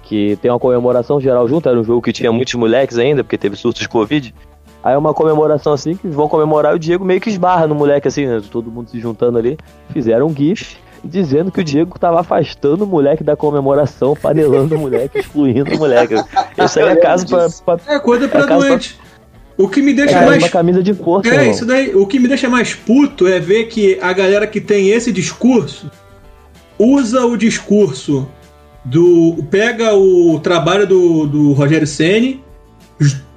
que tem uma comemoração geral junto, era um jogo que tinha muitos moleques ainda, porque teve surtos de Covid. Aí uma comemoração assim, que vão comemorar, e o Diego meio que esbarra no moleque assim, né? Todo mundo se juntando ali. Fizeram um gif dizendo que o Diego tava afastando o moleque da comemoração, panelando o moleque, excluindo o moleque. Isso aí é caso pra, pra É coisa pra É doente. O que me deixa é, mais uma camisa de força, É, irmão. isso daí. O que me deixa mais puto é ver que a galera que tem esse discurso usa o discurso do. pega o trabalho do, do Rogério Ceni,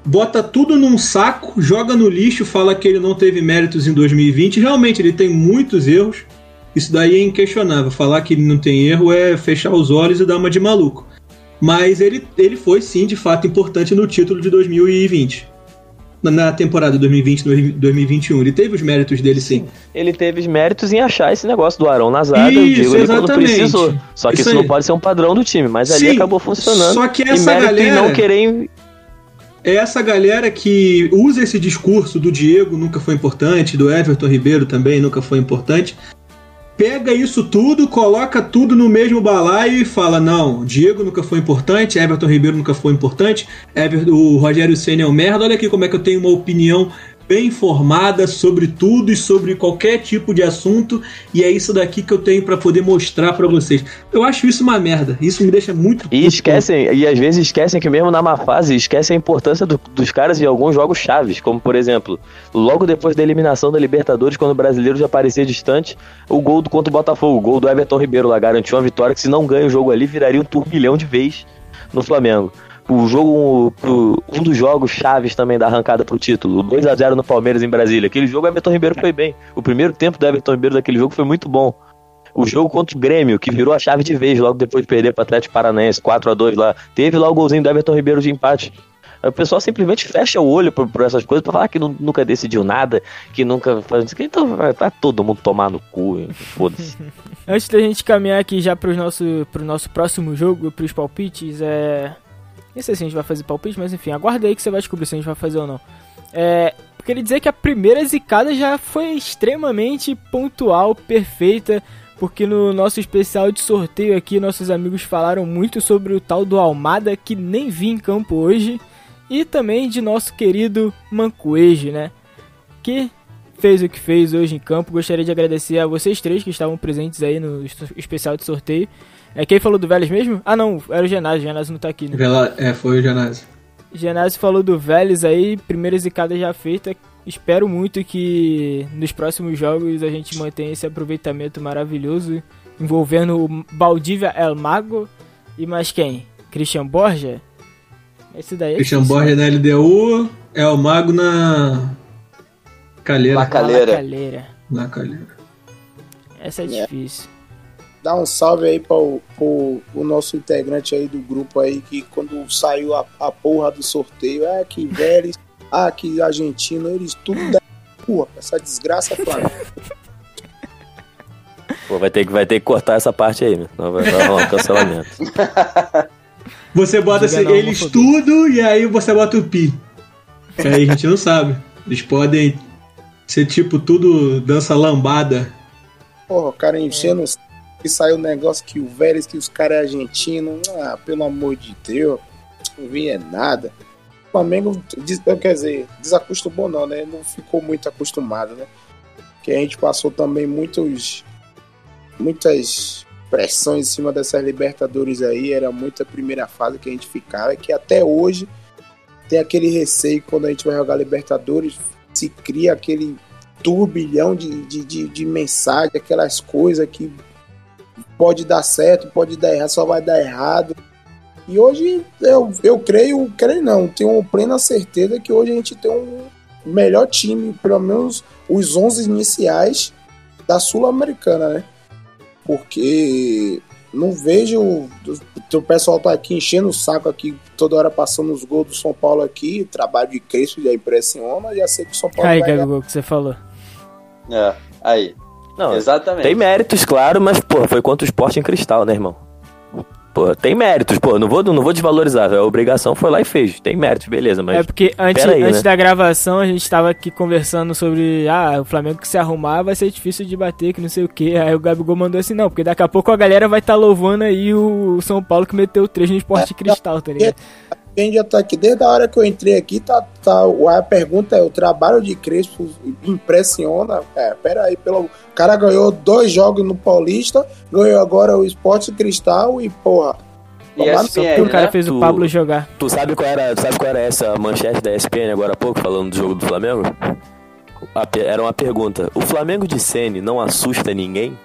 bota tudo num saco, joga no lixo, fala que ele não teve méritos em 2020. Realmente, ele tem muitos erros. Isso daí é inquestionável. Falar que ele não tem erro é fechar os olhos e dar uma de maluco. Mas ele, ele foi sim, de fato, importante no título de 2020 na- temporada 2020-2021. Ele teve os méritos dele, sim. Ele teve os méritos em achar esse negócio do Arão na zaga, Isso, o Diego ali quando exatamente. precisou. Só que Isso isso, não pode ser um padrão do time, mas ali Sim, acabou funcionando. só que e essa em galera- não querer É essa galera que usa esse discurso do Diego nunca foi importante, do Everton Ribeiro também nunca foi importante. Pega isso tudo, coloca tudo no mesmo balaio e fala: não, Diego nunca foi importante, Everton Ribeiro nunca foi importante, o Rogério Senna é um merda. Olha aqui como é que eu tenho uma opinião bem informada sobre tudo e sobre qualquer tipo de assunto, e é isso daqui que eu tenho pra poder mostrar pra vocês. Eu acho isso uma merda. Isso me deixa muito E esquecem, e às vezes esquecem que mesmo na má fase, esquecem a importância do- dos caras em alguns jogos chaves, como por exemplo, logo depois da eliminação da Libertadores, quando o brasileiro já parecia distante, o gol do contra o Botafogo, o gol do Everton Ribeiro lá garantiu uma vitória que se não ganha o jogo ali, viraria um turbilhão de vez no Flamengo. O jogo, um dos jogos chaves também da arrancada pro título, o 2x0 no Palmeiras em Brasília. Aquele jogo Everton Ribeiro foi bem. O primeiro tempo do Everton Ribeiro daquele jogo foi muito bom. O jogo contra o Grêmio, que virou a chave de vez logo depois de perder para Atlético Paranaense, 4 a 2 lá. Teve lá o golzinho do Everton Ribeiro de empate. O pessoal simplesmente fecha o olho por, por essas coisas pra falar que nu- nunca decidiu nada, que nunca faz. Então vai, vai todo mundo tomar no cu, foda-se. Antes da gente caminhar aqui já pro nosso, pro nosso próximo jogo, pros palpites, é. Nem sei se a gente vai fazer palpite, mas enfim, aguarda aí que você vai descobrir se a gente vai fazer ou não. É. Queria dizer que a primeira zicada já foi extremamente pontual, perfeita, porque no nosso especial de sorteio aqui, nossos amigos falaram muito sobre o tal do Almada, que nem vi em campo hoje, e também de nosso querido Mancoejo, né? Que fez o que fez hoje em campo. Gostaria de agradecer a vocês três que estavam presentes aí no es- especial de sorteio. É quem falou do Vélez mesmo? Ah não, era o Genásio, o Genásio não tá aqui, né? Vela- É, foi o Janásio. Genásio falou do Vélez aí, primeira zicada já feita. Espero muito que nos próximos jogos a gente mantenha esse aproveitamento maravilhoso envolvendo o Baldívia El Mago e mais quem? Christian Borja? Esse daí é Christian Borja na LDU, é o Mago na Calheira. Laca- Calheira. Calheira. Na Calheira. Essa é É. difícil. Dá um salve aí para o, nosso integrante aí do grupo aí, que quando saiu a, a porra do sorteio, é que Vélez, ah, que argentino, eles tudo da porra, essa desgraça é Flamengo. Pô, vai ter, que, vai ter que cortar essa parte aí, né? Senão vai, vai rolar um cancelamento. Você bota assim, não, eles tudo e aí você bota o pi. Que aí a gente não sabe. Eles podem ser tipo tudo dança lambada. Porra, o cara enchendo os- e saiu o negócio que o Vélez, que os caras é argentino. Ah, pelo amor de Deus, não vi é nada. O Flamengo, quer dizer, desacostumou não, né? Não ficou muito acostumado, né? Que a gente passou também muitos muitas pressões em cima dessas Libertadores aí, era muita primeira fase que a gente ficava, e que até hoje tem aquele receio quando a gente vai jogar Libertadores, se cria aquele turbilhão de, de, de, de mensagem, aquelas coisas que pode dar certo, pode dar errado, só vai dar errado. E hoje eu, eu creio, creio não, tenho plena certeza que hoje a gente tem um melhor time, pelo menos os 11 iniciais da Sul-Americana, né? Porque não vejo. O pessoal tá aqui enchendo o saco aqui, toda hora passando os gols do São Paulo aqui. Trabalho de Crespo já impressiona, já sei que o São Paulo Aí, vai. Gabigol, que você falou. É, aí. Não, Exatamente. tem méritos, claro, mas, pô, foi contra o esporte em cristal, né, irmão? Pô, tem méritos, pô, não vou, não vou desvalorizar. A obrigação foi lá e fez. Tem méritos, beleza, mas. É porque antes, aí, antes né? da gravação a gente tava aqui conversando sobre ah, o Flamengo que se arrumar vai ser difícil de bater, que não sei o que. Aí o Gabigol mandou assim, não, porque daqui a pouco a galera vai estar louvando aí o São Paulo que meteu três no esporte cristal, tá ligado? Quem já tá aqui desde a hora que eu entrei aqui, tá, tá, a pergunta é: o trabalho de Crespo impressiona? É, peraí, pelo, o cara ganhou dois jogos no Paulista, ganhou agora o Esporte Cristal e, porra. E no ESPN, Porque o cara né? fez o Tu- Pablo jogar. Tu sabe qual era, tu sabe qual era essa manchete da ESPN agora há pouco, falando do jogo do Flamengo? A era uma pergunta. O Flamengo de Sene não assusta ninguém?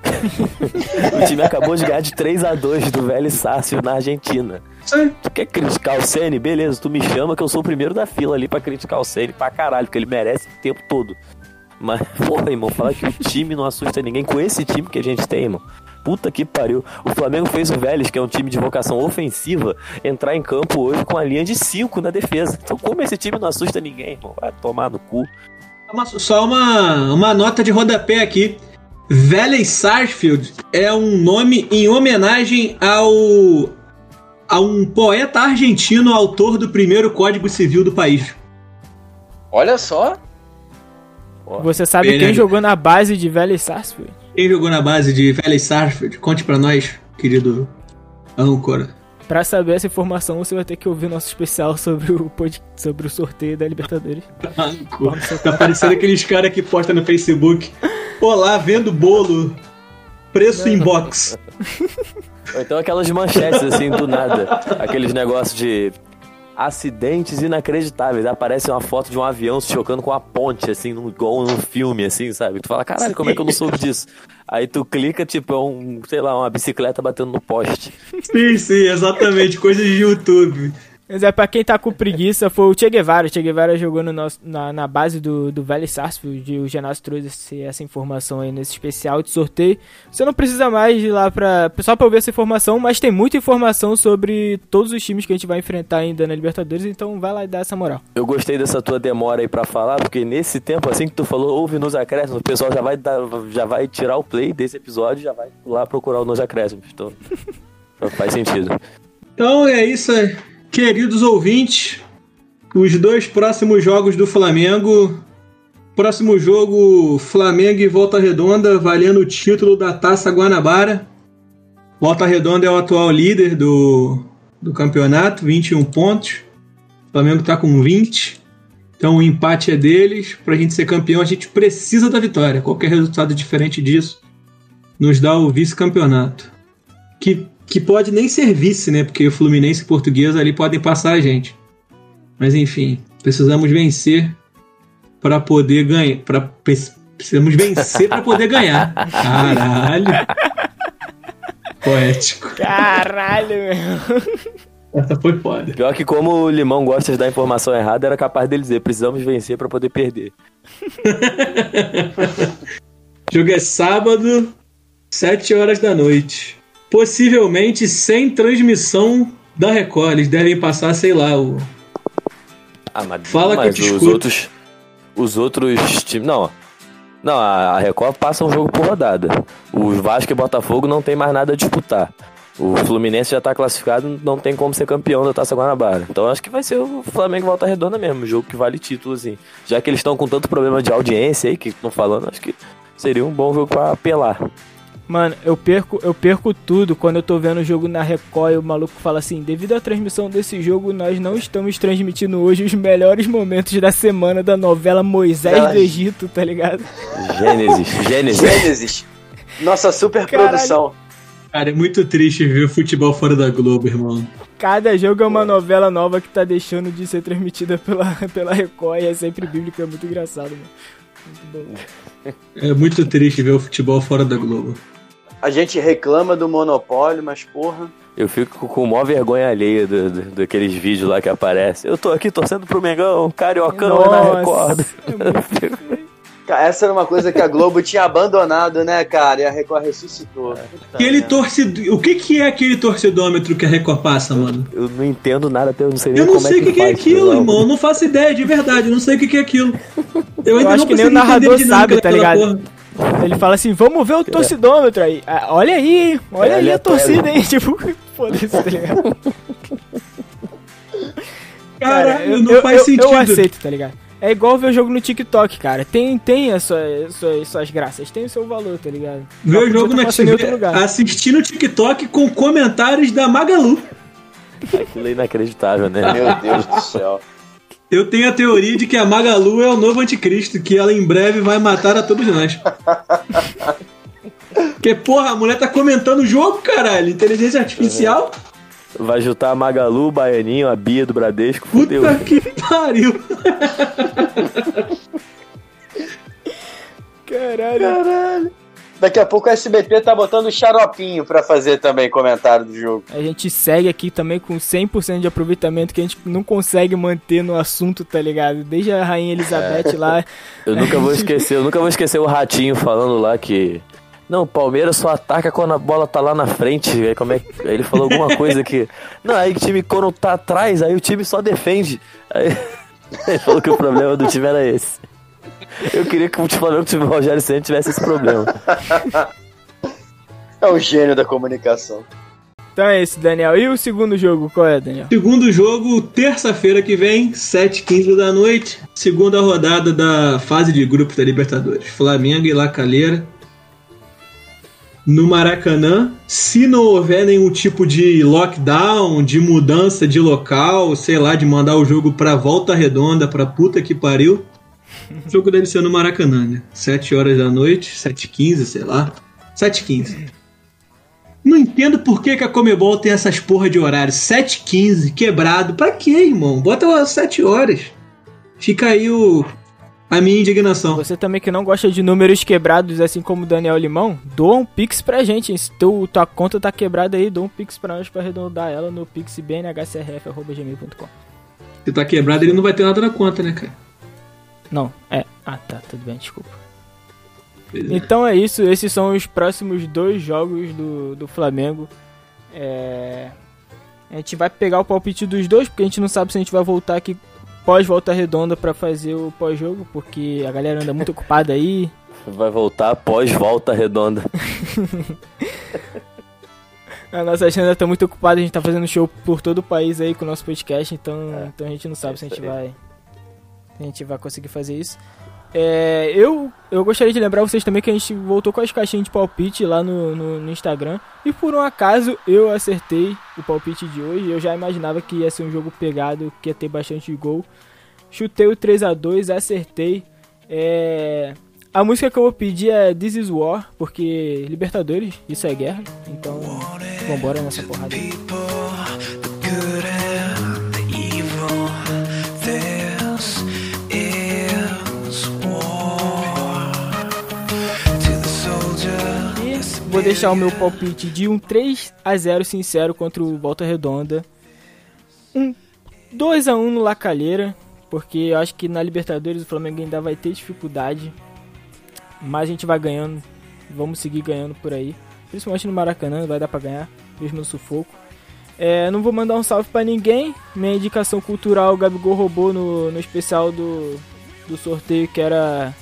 o time acabou de ganhar de 3 a 2 do Velho Sácio na Argentina. Sim. Tu quer criticar o Ceni? Beleza, tu me chama que eu sou o primeiro da fila ali pra criticar o Ceni pra caralho, porque ele merece o tempo todo. Mas, porra, irmão, falar que o time não assusta ninguém com esse time que a gente tem, irmão. Puta que pariu. O Flamengo fez o Vélez, que é um time de vocação ofensiva, entrar em campo hoje com a linha de 5 na defesa. Então, como esse time não assusta ninguém, irmão? Vai tomar no cu. Só uma, uma nota de rodapé aqui. Valley Sarsfield é um nome em homenagem ao a um poeta argentino, autor do primeiro Código Civil do país. Olha só. Você sabe Bem, quem né? jogou na base de Vélez Sarsfield? Quem jogou na base de Valley Sarsfield? Conte pra nós, querido âncora. Pra saber essa informação, você vai ter que ouvir nosso especial sobre o, pod- sobre o sorteio da Libertadores. Âncora. Tá parecendo aqueles caras que postam no Facebook. Olá, vendo bolo. Preço em box. Ou então aquelas manchetes assim do nada. Aqueles negócios de acidentes inacreditáveis. Aparece uma foto de um avião se chocando com a ponte, assim, num, igual num filme, assim, sabe? Tu fala, caralho, como é que eu não soube disso? Aí tu clica, tipo, é um, sei lá, uma bicicleta batendo no poste. Sim, sim, exatamente. Coisas de YouTube. Mas é pra quem tá com preguiça, foi o Che Guevara. O Che Guevara jogou no nosso, na, na base do, do Vélez Sarsfield. O Genásio trouxe essa informação aí nesse especial de sorteio. Você não precisa mais ir lá pra. Só pra ouvir essa informação, mas tem muita informação sobre todos os times que a gente vai enfrentar ainda na Libertadores. Então vai lá e dá essa moral. Eu gostei dessa tua demora aí pra falar, porque nesse tempo, assim que tu falou, ouve nos acréscimos, o pessoal já vai, dar, já vai tirar o play desse episódio e já vai lá procurar o nos acréscimos. Então, faz sentido. Então é isso aí. Queridos ouvintes, os dois próximos jogos do Flamengo. Próximo jogo, Flamengo e Volta Redonda, valendo o título da Taça Guanabara. Volta Redonda é o atual líder do, do campeonato, 21 pontos. O Flamengo tá com 20. Então o empate é deles. Pra gente ser campeão, a gente precisa da vitória. Qualquer resultado diferente disso nos dá o vice-campeonato. Que que pode nem ser vice, né? Porque o Fluminense e Portuguesa ali podem passar a gente. Mas enfim, precisamos vencer para poder ganhar. Pra, pre- precisamos vencer para poder ganhar. Caralho. Poético. Caralho, meu. Essa foi foda. Pior que como o Limão gosta de dar informação errada, era capaz dele dizer, precisamos vencer pra poder perder. O jogo é sábado, 7 horas da noite. Possivelmente sem transmissão da Record. Eles devem passar, sei lá, o. Ah, mas, Fala que eu mas te os escuto. outros. Os outros times. Não. Não, a Record passa um jogo por rodada. O Vasco e Botafogo não tem mais nada a disputar. O Fluminense já tá classificado, não tem como ser campeão da Taça Guanabara. Então acho que vai ser o Flamengo Volta Redonda mesmo, jogo que vale título, assim. Já que eles estão com tanto problema de audiência aí que estão falando, acho que seria um bom jogo pra apelar. Mano, eu perco, eu perco tudo quando eu tô vendo o jogo na Record e o maluco fala assim: devido à transmissão desse jogo, nós não estamos transmitindo hoje os melhores momentos da semana da novela Moisés Ai. do Egito, tá ligado? Gênesis, Gênesis. Gênesis. Nossa super produção. Cara, é muito triste ver o futebol fora da Globo, irmão. Cada jogo é uma novela nova que tá deixando de ser transmitida pela, pela Record e é sempre bíblico, é muito engraçado, mano. Muito bom. É muito triste ver o futebol fora da Globo. A gente reclama do monopólio, mas porra. Eu fico com maior vergonha alheia do, do- daqueles vídeos lá que aparecem. Eu tô aqui torcendo pro Mengão, Cariocão é na Record. é Essa era uma coisa que a Globo tinha abandonado, né, cara? E a Record ressuscitou. Puta Aquele torcedor. O que, que é aquele torcedômetro que a Record passa, mano? Eu não entendo nada, até eu não sei nem Eu não como sei é o que, que, que é aquilo, não. irmão. Eu não faço ideia, de verdade. Eu não sei o que, que é aquilo. Eu ainda acho não que nem o narrador sabe, tá ligado? porra. Ele fala assim: vamos ver o torcidômetro aí. Ah, olha aí, olha É aí a torcida, hein? Tipo, Foda-se, tá ligado? Caralho, não faz eu, sentido. Eu aceito, tá ligado? É igual ver o jogo no TikTok, cara. Tem, tem as suas, suas, suas graças, tem o seu valor, tá ligado? Ver o jogo na passando em outro TV, lugar. assistir no TikTok com comentários da Magalu. Aquilo é inacreditável, né? Meu Deus do céu. Eu tenho a teoria de que a Magalu é o novo anticristo, que ela em breve vai matar a todos nós. Porque, porra, a mulher tá comentando o jogo, caralho. Inteligência artificial. Vai juntar a Magalu, o Baianinho, a Bia do Bradesco, fudeu. Puta que pariu. Caralho. Daqui a pouco o SBT tá botando o xaropinho pra fazer também comentário do jogo. A gente segue aqui também com 100% de aproveitamento que a gente não consegue manter no assunto, tá ligado? Desde a Rainha Elizabeth lá. Eu nunca vou esquecer, eu nunca vou esquecer o Ratinho falando lá que. Não, o Palmeiras só ataca quando a bola tá lá na frente. Aí, como é que... aí ele falou alguma coisa que. Não, aí o time quando tá atrás, aí o time só defende. Aí ele falou que o problema do time era esse. Eu queria que o Flamengo time Rogério Senna tivesse esse problema. É o gênio da comunicação. Então é esse, Daniel. E o segundo jogo, qual é, Daniel? Segundo jogo, terça-feira que vem, 7h15 da noite. Segunda rodada da fase de grupos da Libertadores. Flamengo e La Calera. No Maracanã. Se não houver nenhum tipo de lockdown, de mudança de local, sei lá, de mandar o jogo pra volta redonda, pra puta que pariu. O jogo deve ser no Maracanã, né? 7 horas da noite, 7h15, sei lá. 7h15. Não entendo por que, que a Comebol tem essas porra de horário. 7h15, quebrado. Pra quê, irmão? Bota às 7 horas. Fica aí o, a minha indignação. Você também que não gosta de números quebrados, assim como o Daniel Limão, doa um pix pra gente. hein? Se teu, tua conta tá quebrada aí, doa um pix pra nós pra arredondar ela no pixbnhcrf.gmail.com. Se tá quebrado, ele não vai ter nada na conta, né, cara? Não, é. Ah, tá, tudo bem, desculpa. É. Então é isso, esses são os próximos dois jogos do, do Flamengo. É, A gente vai pegar o palpite dos dois, porque a gente não sabe se a gente vai voltar aqui pós volta redonda pra fazer o pós-jogo, porque a galera anda muito ocupada aí. Vai voltar após volta redonda. A nossa agenda tá muito ocupada, a gente tá fazendo show por todo o país aí com o nosso podcast, então, então a gente não sabe se a gente vai. A gente vai conseguir fazer isso. É, eu, eu gostaria de lembrar vocês também que a gente voltou com as caixinhas de palpite lá no, no, no Instagram. E por um acaso eu acertei o palpite de hoje. Eu já imaginava que ia ser um jogo pegado, que ia ter bastante gol. Chutei o 3 a 2 acertei. É, a música que eu vou pedir é This Is War, porque Libertadores, isso é guerra. Então, vambora nessa porrada. Vou deixar o meu palpite de um 3 a 0 sincero contra o Volta Redonda. Um 2 a 1 no Lacalheira, porque eu acho que na Libertadores o Flamengo ainda vai ter dificuldade. Mas a gente vai ganhando, vamos seguir ganhando por aí. Principalmente no Maracanã, vai dar pra ganhar, mesmo no sufoco. É, não vou mandar um salve pra ninguém. Minha indicação cultural o Gabigol roubou no, no especial do, do sorteio que era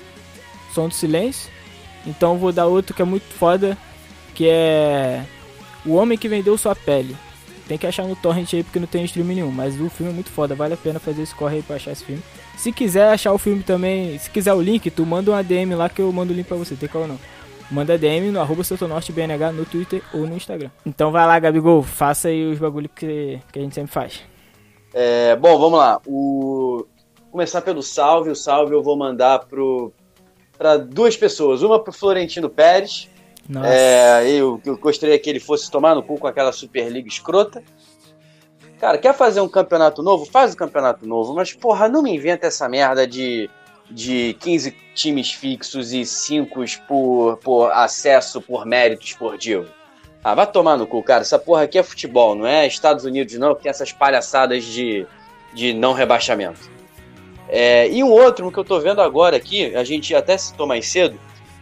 Som do Silêncio. Então vou dar outro que é muito foda, que é O Homem que Vendeu Sua Pele. Tem que achar no torrent aí porque não tem stream nenhum, mas o filme é muito foda, vale a pena fazer esse corre aí pra achar esse filme. Se quiser achar o filme também, se quiser o link, tu manda um ADM lá que eu mando o link pra você, tem qual não. Manda DM no arroba BNH no Twitter ou no Instagram. Então vai lá, Gabigol, faça aí os bagulho que, que a gente sempre faz. É, bom, vamos lá. O... Começar pelo salve. O salve eu vou mandar pro para duas pessoas. Uma pro Florentino Pérez. É, eu, eu gostaria que ele fosse tomar no cu com aquela Superliga escrota. Cara, quer fazer um campeonato novo? Faz um campeonato novo, mas porra, não me inventa essa merda de, de 15 times fixos e 5 por, por acesso por mérito esportivo. Ah, vai tomar no cu, cara. Essa porra aqui é futebol, não é Estados Unidos, não, que tem essas palhaçadas de, de não rebaixamento. É, e um outro que eu tô vendo agora aqui, a gente até citou mais cedo,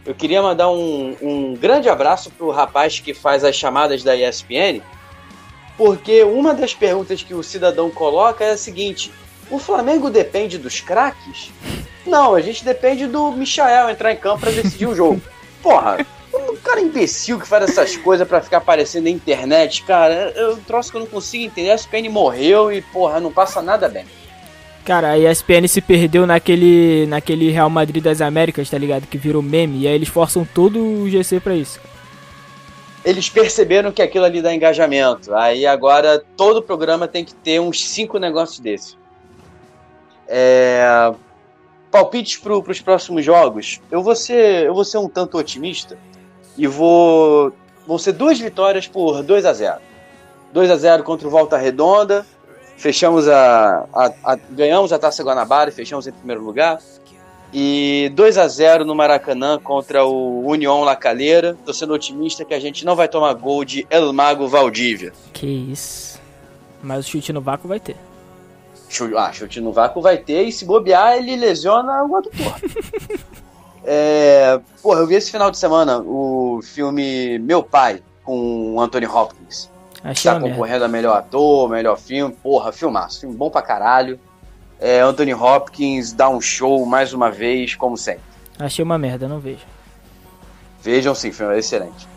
eu queria mandar um, um grande abraço pro rapaz que faz as chamadas da ESPN, porque uma das perguntas que o cidadão coloca é a seguinte: o Flamengo depende dos craques? Não, a gente depende do Michael entrar em campo para decidir o jogo. Porra, cara imbecil que faz essas coisas pra ficar aparecendo na internet, cara, eu um troço que eu não consigo entender. A SPN morreu e, porra, não passa nada bem. Cara, a ESPN se perdeu naquele, naquele Real Madrid das Américas, tá ligado? Que virou meme. E aí eles forçam todo o GC pra isso. Eles perceberam que aquilo ali dá engajamento. Aí agora todo programa tem que ter uns cinco negócios desses. É... Palpites para os próximos jogos. Eu vou, ser, eu vou ser um tanto otimista e vou. Vão ser duas vitórias por 2 a 0 2 a 0 contra o Volta Redonda fechamos a, a, a, ganhamos a Taça Guanabara e fechamos em primeiro lugar. E 2 a 0 no Maracanã contra o União La Calera. Tô sendo otimista que a gente não vai tomar gol de El Mago Valdívia. Que isso. Mas o chute no vácuo vai ter. Chute, ah, chute no vácuo vai ter e se bobear ele lesiona o adutor. é, porra, eu vi esse final de semana o filme Meu Pai com o Anthony Hopkins. Achei tá concorrendo a melhor ator, melhor filme. Porra, filmaço. Filme bom pra caralho. É, Anthony Hopkins dá um show mais uma vez, como sempre. Achei uma merda, não vejo. Vejam sim, filme é excelente.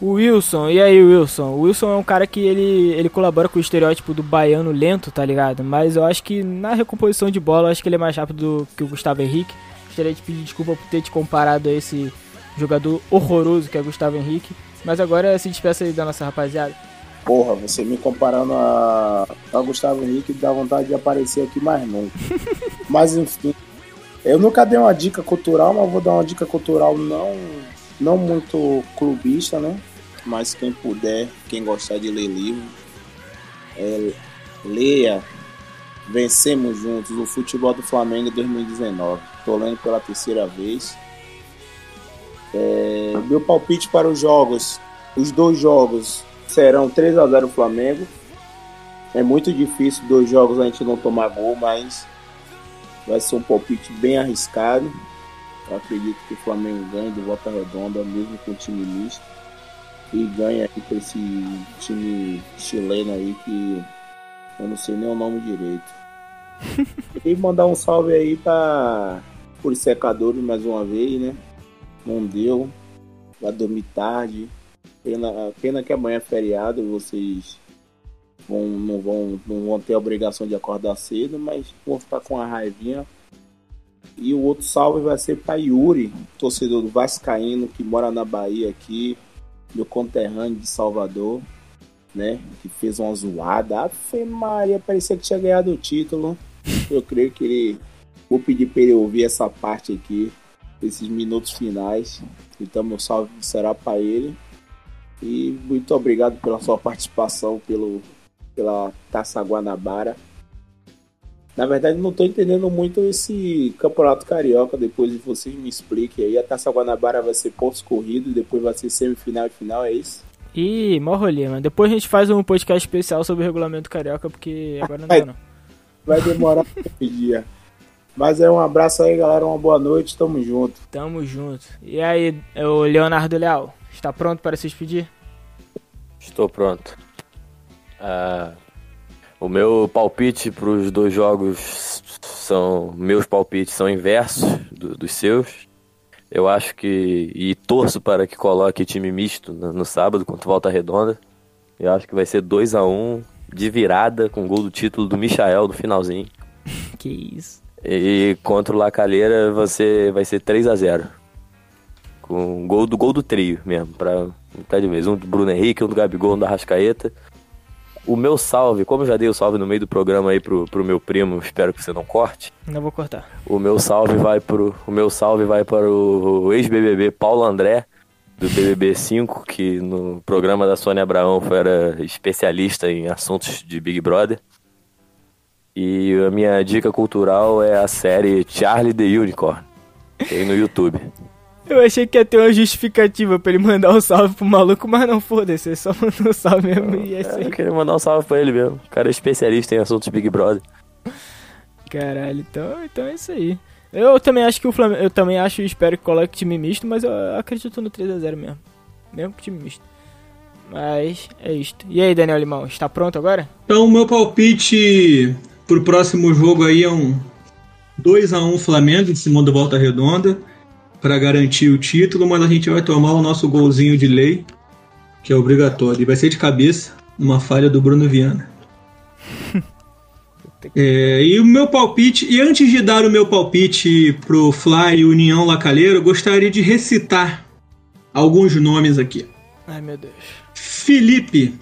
O Wilson, e aí Wilson? O Wilson é um cara que ele, ele colabora com o estereótipo do baiano lento, tá ligado? Mas eu acho que na recomposição de bola, eu acho que ele é mais rápido que o Gustavo Henrique. Gostaria de pedir desculpa por ter te comparado a esse jogador horroroso que é Gustavo Henrique. Mas agora se despeça aí da nossa rapaziada. Porra, você me comparando a, a Gustavo Henrique dá vontade de aparecer aqui mais nunca. mas enfim, eu nunca dei uma dica cultural, mas vou dar uma dica cultural não, não muito clubista, né? Mas quem puder, quem gostar de ler livro, é, leia Vencemos Juntos, o futebol do Flamengo 2019. Tô lendo pela terceira vez. É, meu palpite para os jogos, os dois jogos serão 3 a 0 Flamengo. É muito difícil dois jogos a gente não tomar gol, mas vai ser um palpite bem arriscado. Eu acredito que o Flamengo ganhe do Volta Redonda, mesmo com o time misto. E ganha aí com esse time chileno aí que eu não sei nem o nome direito. Queria mandar um salve aí para por secadores mais uma vez, né? Não deu. Vai dormir tarde. Pena, pena que amanhã é feriado, vocês vão, não, vão, não vão ter a obrigação de acordar cedo, mas vão ficar com a raivinha. E o outro salve vai ser para Yuri, torcedor do Vascaíno, que mora na Bahia aqui, meu conterrâneo de Salvador, né? Que fez uma zoada. Ave Maria, parecia que tinha ganhado o título. Eu creio que ele. Vou pedir para ele ouvir essa parte aqui, esses minutos finais. Então, meu salve será para ele. E muito obrigado pela sua participação pelo, pela Taça Guanabara. Na verdade, não estou entendendo muito esse campeonato carioca. Depois de vocês me expliquem aí. A Taça Guanabara vai ser pontos corridos, depois vai ser semifinal e final, é isso? Ih, mó rolê, mano. Depois a gente faz um podcast especial sobre o regulamento carioca, porque agora não dá não. Vai demorar um dia. Mas é um abraço aí, galera. Uma boa noite. Tamo junto. Tamo junto. E aí, o Leonardo Leal, está pronto para se despedir? Estou pronto. Ah, o meu palpite para os dois jogos são. Meus palpites são inversos do, dos seus. Eu acho que. E torço para que coloque time misto no, no sábado contra Volta Redonda. Eu acho que vai ser 2 a 1 um, de virada com gol do título do Michael no finalzinho. que isso. E contra o Lacalheira você vai ser 3 a 0 Com gol do gol do trio mesmo, pra tá de vez. Um do Bruno Henrique, um do Gabigol, um da Rascaeta. O meu salve, como eu já dei o salve no meio do programa aí pro, pro meu primo, espero que você não corte. Não vou cortar. O meu salve vai pro. O meu salve vai para o ex-BBB Paulo André, do BBB 5, que no programa da Sônia Abraão foi, era especialista em assuntos de Big Brother. E a minha dica cultural é a série Charlie the Unicorn, tem no YouTube. Eu achei que ia ter uma justificativa pra ele mandar um salve pro maluco, mas não foda-se, ele só mandou um salve mesmo e é isso eu queria mandar um salve pra ele mesmo. O cara é especialista em assuntos Big Brother. Caralho, então, então é isso aí. Eu também acho que o Flamengo. Eu também acho e espero que coloque time misto, mas eu acredito no 3x0 mesmo. Mesmo com time misto. Mas é isto. E aí, Daniel Limão, está pronto agora? Então, o meu palpite pro próximo jogo aí é um 2x1 Flamengo em cima do Volta Redonda. para garantir o título, mas a gente vai tomar o nosso golzinho de lei, que é obrigatório. E vai ser de cabeça, uma falha do Bruno Viana. É, e o meu palpite, e antes de dar o meu palpite pro Fly União Lacalheiro, eu gostaria de recitar alguns nomes aqui. Ai, meu Deus. Felipe,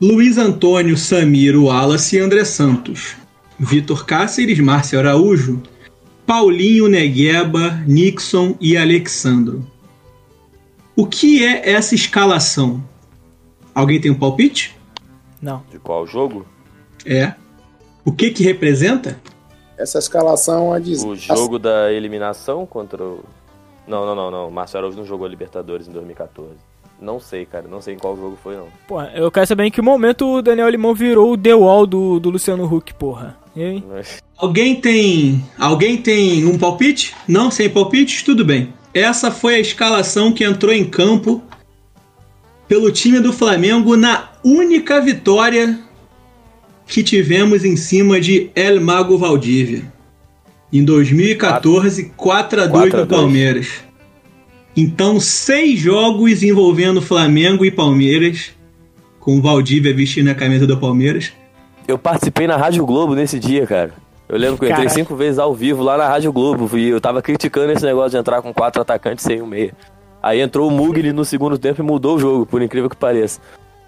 Luiz Antônio, Samir, Wallace e André Santos. Vitor Cáceres, Márcio Araújo, Paulinho Negueba, Nixon e Alexandro. O que é essa escalação? Alguém tem um palpite? Não. De qual jogo? É. O que que representa? Essa escalação é de. O jogo da eliminação contra o. Não, não, não, não. Márcio Araújo não jogou Libertadores em 2014. Não sei, cara. Não sei em qual jogo foi, não. Pô, eu quero saber em que momento o Daniel Limão virou o The Wall do, do Luciano Huck, porra. Alguém tem. Alguém tem um palpite? Não, sem palpites? Tudo bem. Essa foi a escalação que entrou em campo pelo time do Flamengo na única vitória que tivemos em cima de El Mago Valdívia. Em 2014, 4 a 2 4 a no 2. Palmeiras. Então, seis jogos envolvendo Flamengo e Palmeiras, com o Valdívia vestindo a camisa do Palmeiras. Eu participei na Rádio Globo nesse dia, cara. Eu lembro que eu entrei Caraca. cinco vezes ao vivo lá na Rádio Globo e eu tava criticando esse negócio de entrar com quatro atacantes sem um meia. Aí entrou o Mugli no segundo tempo e mudou o jogo, por incrível que pareça.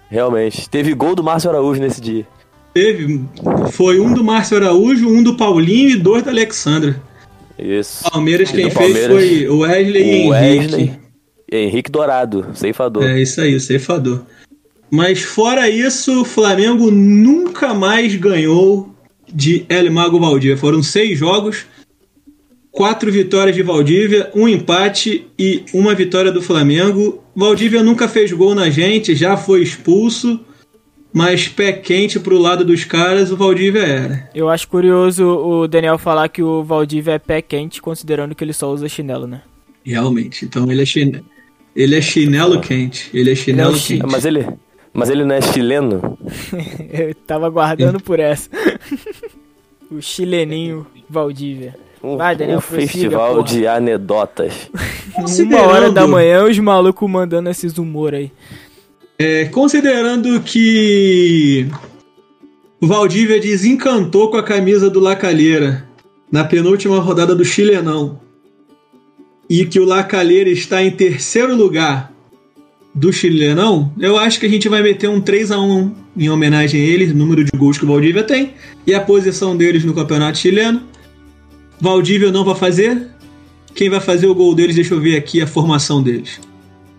Realmente. Teve gol do Márcio Araújo nesse dia. Teve, foi um do Márcio Araújo, um do Paulinho e dois da Alexandra. Isso. Palmeiras E quem do fez Palmeiras, foi o Wesley e o Henrique. Wesley e Henrique Dourado, ceifador. É isso aí, o ceifador. Mas fora isso, o Flamengo nunca mais ganhou de El Mago Valdívia. Foram seis jogos, quatro vitórias de Valdívia, um empate e uma vitória do Flamengo. Valdívia nunca fez gol na gente, já foi expulso, mas pé quente pro lado dos caras, o Valdívia era. Eu acho curioso o Daniel falar que o Valdívia é pé quente, considerando que ele só usa chinelo, né? Realmente. Então ele é chinelo, ele é chinelo quente. Ele é chinelo Ele é o quente. Mas ele, mas ele não é chileno? Eu tava aguardando por essa. o chileninho Valdívia. Um, Vai, Daniel, um prossiga, festival porra. de anedotas. Uma hora da manhã, os malucos mandando esses humor aí. É, considerando que o Valdívia desencantou com a camisa do Lacalheira na penúltima rodada do Chilenão e que o Lacalheira está em terceiro lugar do Chilenão, eu acho que a gente vai meter um 3 a 1 em homenagem a eles, número de gols que o Valdívia tem e a posição deles no campeonato chileno. Valdívia não vai fazer. Quem vai fazer o gol deles, deixa eu ver aqui a formação deles.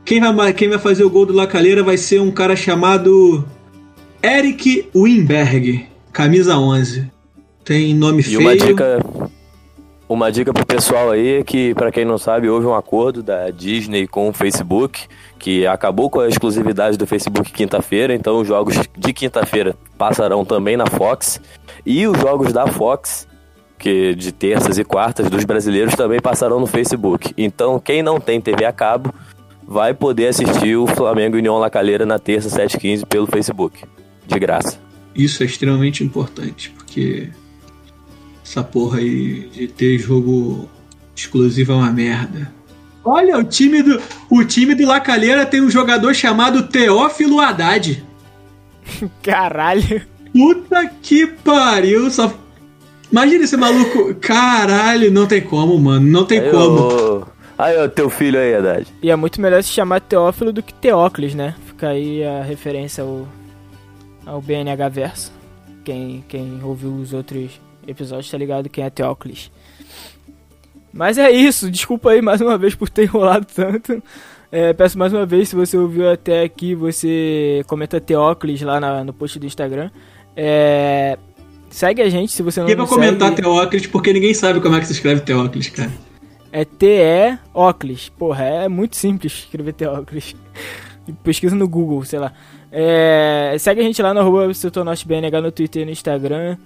Quem vai, quem vai fazer o gol do Lacalheira vai ser um cara chamado Eric Wimberg, camisa 11. Tem nome E feio. uma dica, uma dica pro pessoal aí é que, pra quem não sabe, houve um acordo da Disney com o Facebook que acabou com a exclusividade do Facebook quinta-feira, então os jogos de quinta-feira passarão também na Fox e os jogos da Fox, que de terças e quartas dos brasileiros também passarão no Facebook. Então, quem não tem TV a cabo vai poder assistir o Flamengo e União Lacalheira na terça 7h15 pelo Facebook, de graça. Isso é extremamente importante, porque essa porra aí de ter jogo exclusivo é uma merda. Olha, o time do, o time do Lacalheira tem um jogador chamado Teófilo Haddad. Caralho. Puta que pariu. Só... Imagina esse maluco. Caralho, não tem como, mano. Não tem Aí, como. ô- Aí, ó, teu filho aí, Haddad. E é muito melhor se chamar Teófilo do que Teócles, né? Fica aí a referência ao, ao BNH Verso. Quem, quem ouviu os outros episódios tá ligado quem é Teócles. Mas é isso, desculpa aí mais uma vez por ter enrolado tanto. É, peço mais uma vez, se você ouviu até aqui, você comenta Teócles lá na- no post do Instagram. É, segue a gente se você não Ninguém vai comentar segue. Teóclis porque ninguém sabe como é que se escreve Teóclis, cara. É T-E-Ocles. Porra, é muito simples escrever Teóclis. Pesquisa no Google, sei lá. É, segue a gente lá no arroba no Twitter e no Instagram.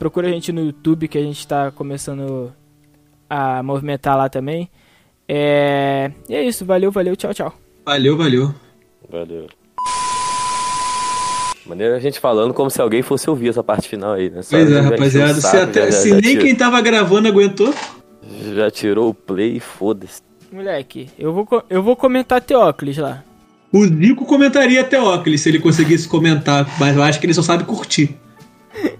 Procura a gente no YouTube que a gente tá começando a movimentar lá também. É, e é isso, valeu, valeu, tchau, tchau. Valeu, valeu. Valeu. Maneira a gente falando como se alguém fosse ouvir essa parte final aí, né? Só Pois é, já rapaziada. Se, até- já- já- se já nem tirou- quem tava gravando aguentou. Já tirou o play e foda-se. Moleque, eu vou, eu vou comentar Teóclis lá. O Nico comentaria Teóclis se ele conseguisse comentar, mas eu acho que ele só sabe curtir.